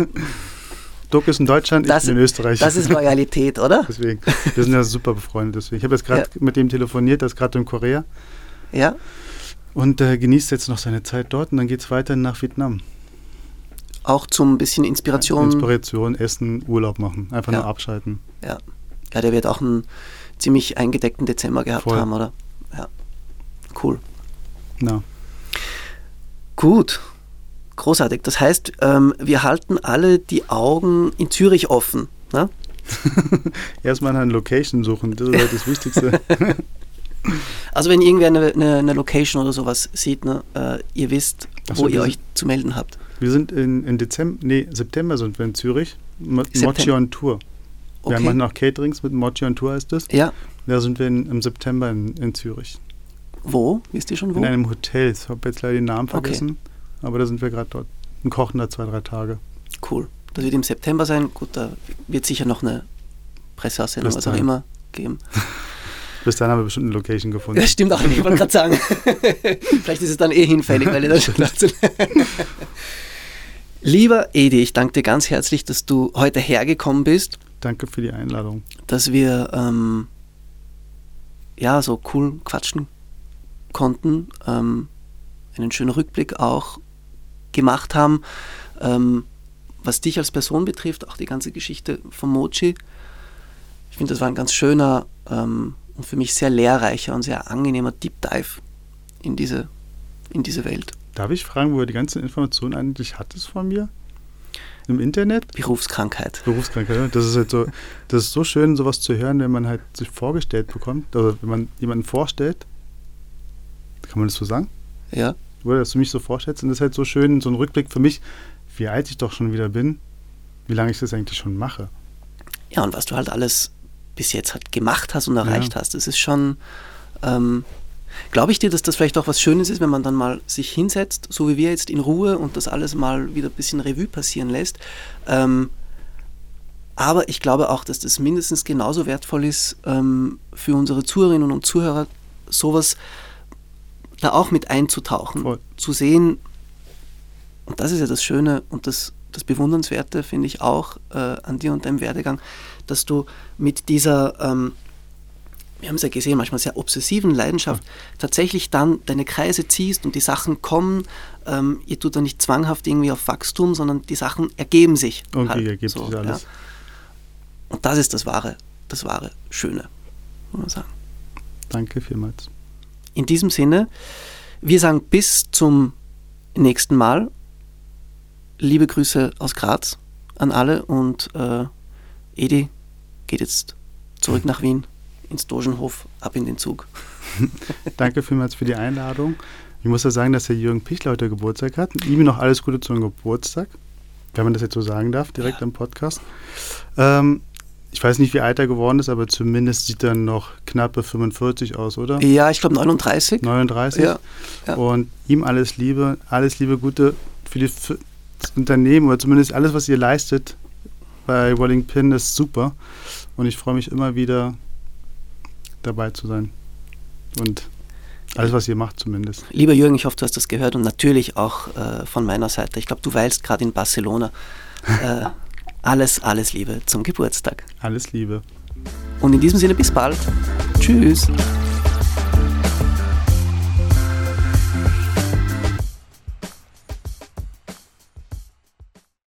Duck ist in Deutschland, das, ich bin in Österreich. Das ist Loyalität, oder? deswegen. Wir sind ja super befreundet. Deswegen. Ich habe jetzt gerade ja. mit dem telefoniert, der ist gerade in Korea. Ja. Und äh, genießt jetzt noch seine Zeit dort und dann geht es weiter nach Vietnam. Auch zum bisschen Inspiration. Inspiration, Essen, Urlaub machen. Einfach ja. nur abschalten. Ja. Ja, der wird auch einen ziemlich eingedeckten Dezember gehabt Voll. haben, oder? Ja. Cool. Na. Gut. Großartig. Das heißt, ähm, wir halten alle die Augen in Zürich offen. Ne? Erstmal eine Location suchen, das ist halt das Wichtigste. also wenn irgendwer eine, eine, eine, Location oder sowas sieht, ne, äh, ihr wisst, so, wo ihr euch zu melden habt. Wir sind in, in Dezember, nee, September sind wir in Zürich. Mochi on Tour. Wir okay. machen auch Caterings mit Mochi on Tour heißt das. Ja. Da sind wir in, im September in, in Zürich. Wo? Wisst ihr schon wo? In einem Hotel. Ich habe jetzt leider den Namen vergessen. Okay. Aber da sind wir gerade dort und kochen da zwei, drei Tage. Cool. Das wird im September sein. Gut, da wird sicher noch eine Presseaussendung, was auch immer, geben. Bis dann haben wir bestimmt eine Location gefunden. Das stimmt auch nicht, ich wollte gerade sagen. Vielleicht ist es dann eh hinfällig, weil ihr das schon. Lieber Edi, ich danke dir ganz herzlich, dass du heute hergekommen bist. Danke für die Einladung. Dass wir ähm, ja so cool quatschen konnten. Ähm, einen schönen Rückblick auch gemacht haben. Ähm, was dich als Person betrifft, auch die ganze Geschichte von Mochi. Ich finde, das war ein ganz schöner ähm, und für mich sehr lehrreicher und sehr angenehmer Deep Dive in diese, in diese Welt. Darf ich fragen, wo du die ganzen Informationen eigentlich hattest von mir? Im Internet? Berufskrankheit. Berufskrankheit, das ist halt so, das ist so schön, sowas zu hören, wenn man halt sich vorgestellt bekommt, also wenn man jemanden vorstellt. Kann man das so sagen? Ja würde das für mich so vorstellst. Und das ist halt so schön, so ein Rückblick für mich, wie alt ich doch schon wieder bin, wie lange ich das eigentlich schon mache. Ja, und was du halt alles bis jetzt halt gemacht hast und erreicht ja. hast, das ist schon, ähm, glaube ich dir, dass das vielleicht auch was Schönes ist, wenn man dann mal sich hinsetzt, so wie wir jetzt in Ruhe und das alles mal wieder ein bisschen Revue passieren lässt. Ähm, aber ich glaube auch, dass das mindestens genauso wertvoll ist ähm, für unsere Zuhörerinnen und Zuhörer, sowas da auch mit einzutauchen, Voll. zu sehen, und das ist ja das Schöne und das, das Bewundernswerte, finde ich auch äh, an dir und deinem Werdegang, dass du mit dieser, ähm, wir haben es ja gesehen, manchmal sehr obsessiven Leidenschaft, ja. tatsächlich dann deine Kreise ziehst und die Sachen kommen. Ähm, ihr tut da nicht zwanghaft irgendwie auf Wachstum, sondern die Sachen ergeben sich. Okay, halt, ergibt so, sich alles. Ja. Und das ist das wahre, das wahre Schöne, muss man sagen. Danke vielmals. In diesem Sinne, wir sagen bis zum nächsten Mal. Liebe Grüße aus Graz an alle und äh, Edi geht jetzt zurück nach Wien ins Dogenhof, ab in den Zug. Danke vielmals für die Einladung. Ich muss ja sagen, dass der Jürgen Pichler heute Geburtstag hat. Ihm noch alles Gute zum Geburtstag, wenn man das jetzt so sagen darf, direkt ja. im Podcast. Ähm, ich weiß nicht, wie alt er geworden ist, aber zumindest sieht er noch knappe 45 aus, oder? Ja, ich glaube 39. 39. Ja, ja. Und ihm alles Liebe, alles Liebe Gute für, die, für das Unternehmen oder zumindest alles, was ihr leistet bei Rolling Pin ist super. Und ich freue mich immer wieder dabei zu sein. Und alles, was ihr macht zumindest. Lieber Jürgen, ich hoffe, du hast das gehört und natürlich auch äh, von meiner Seite. Ich glaube, du weilst gerade in Barcelona. äh, alles, alles Liebe zum Geburtstag. Alles Liebe. Und in diesem Sinne bis bald. Tschüss.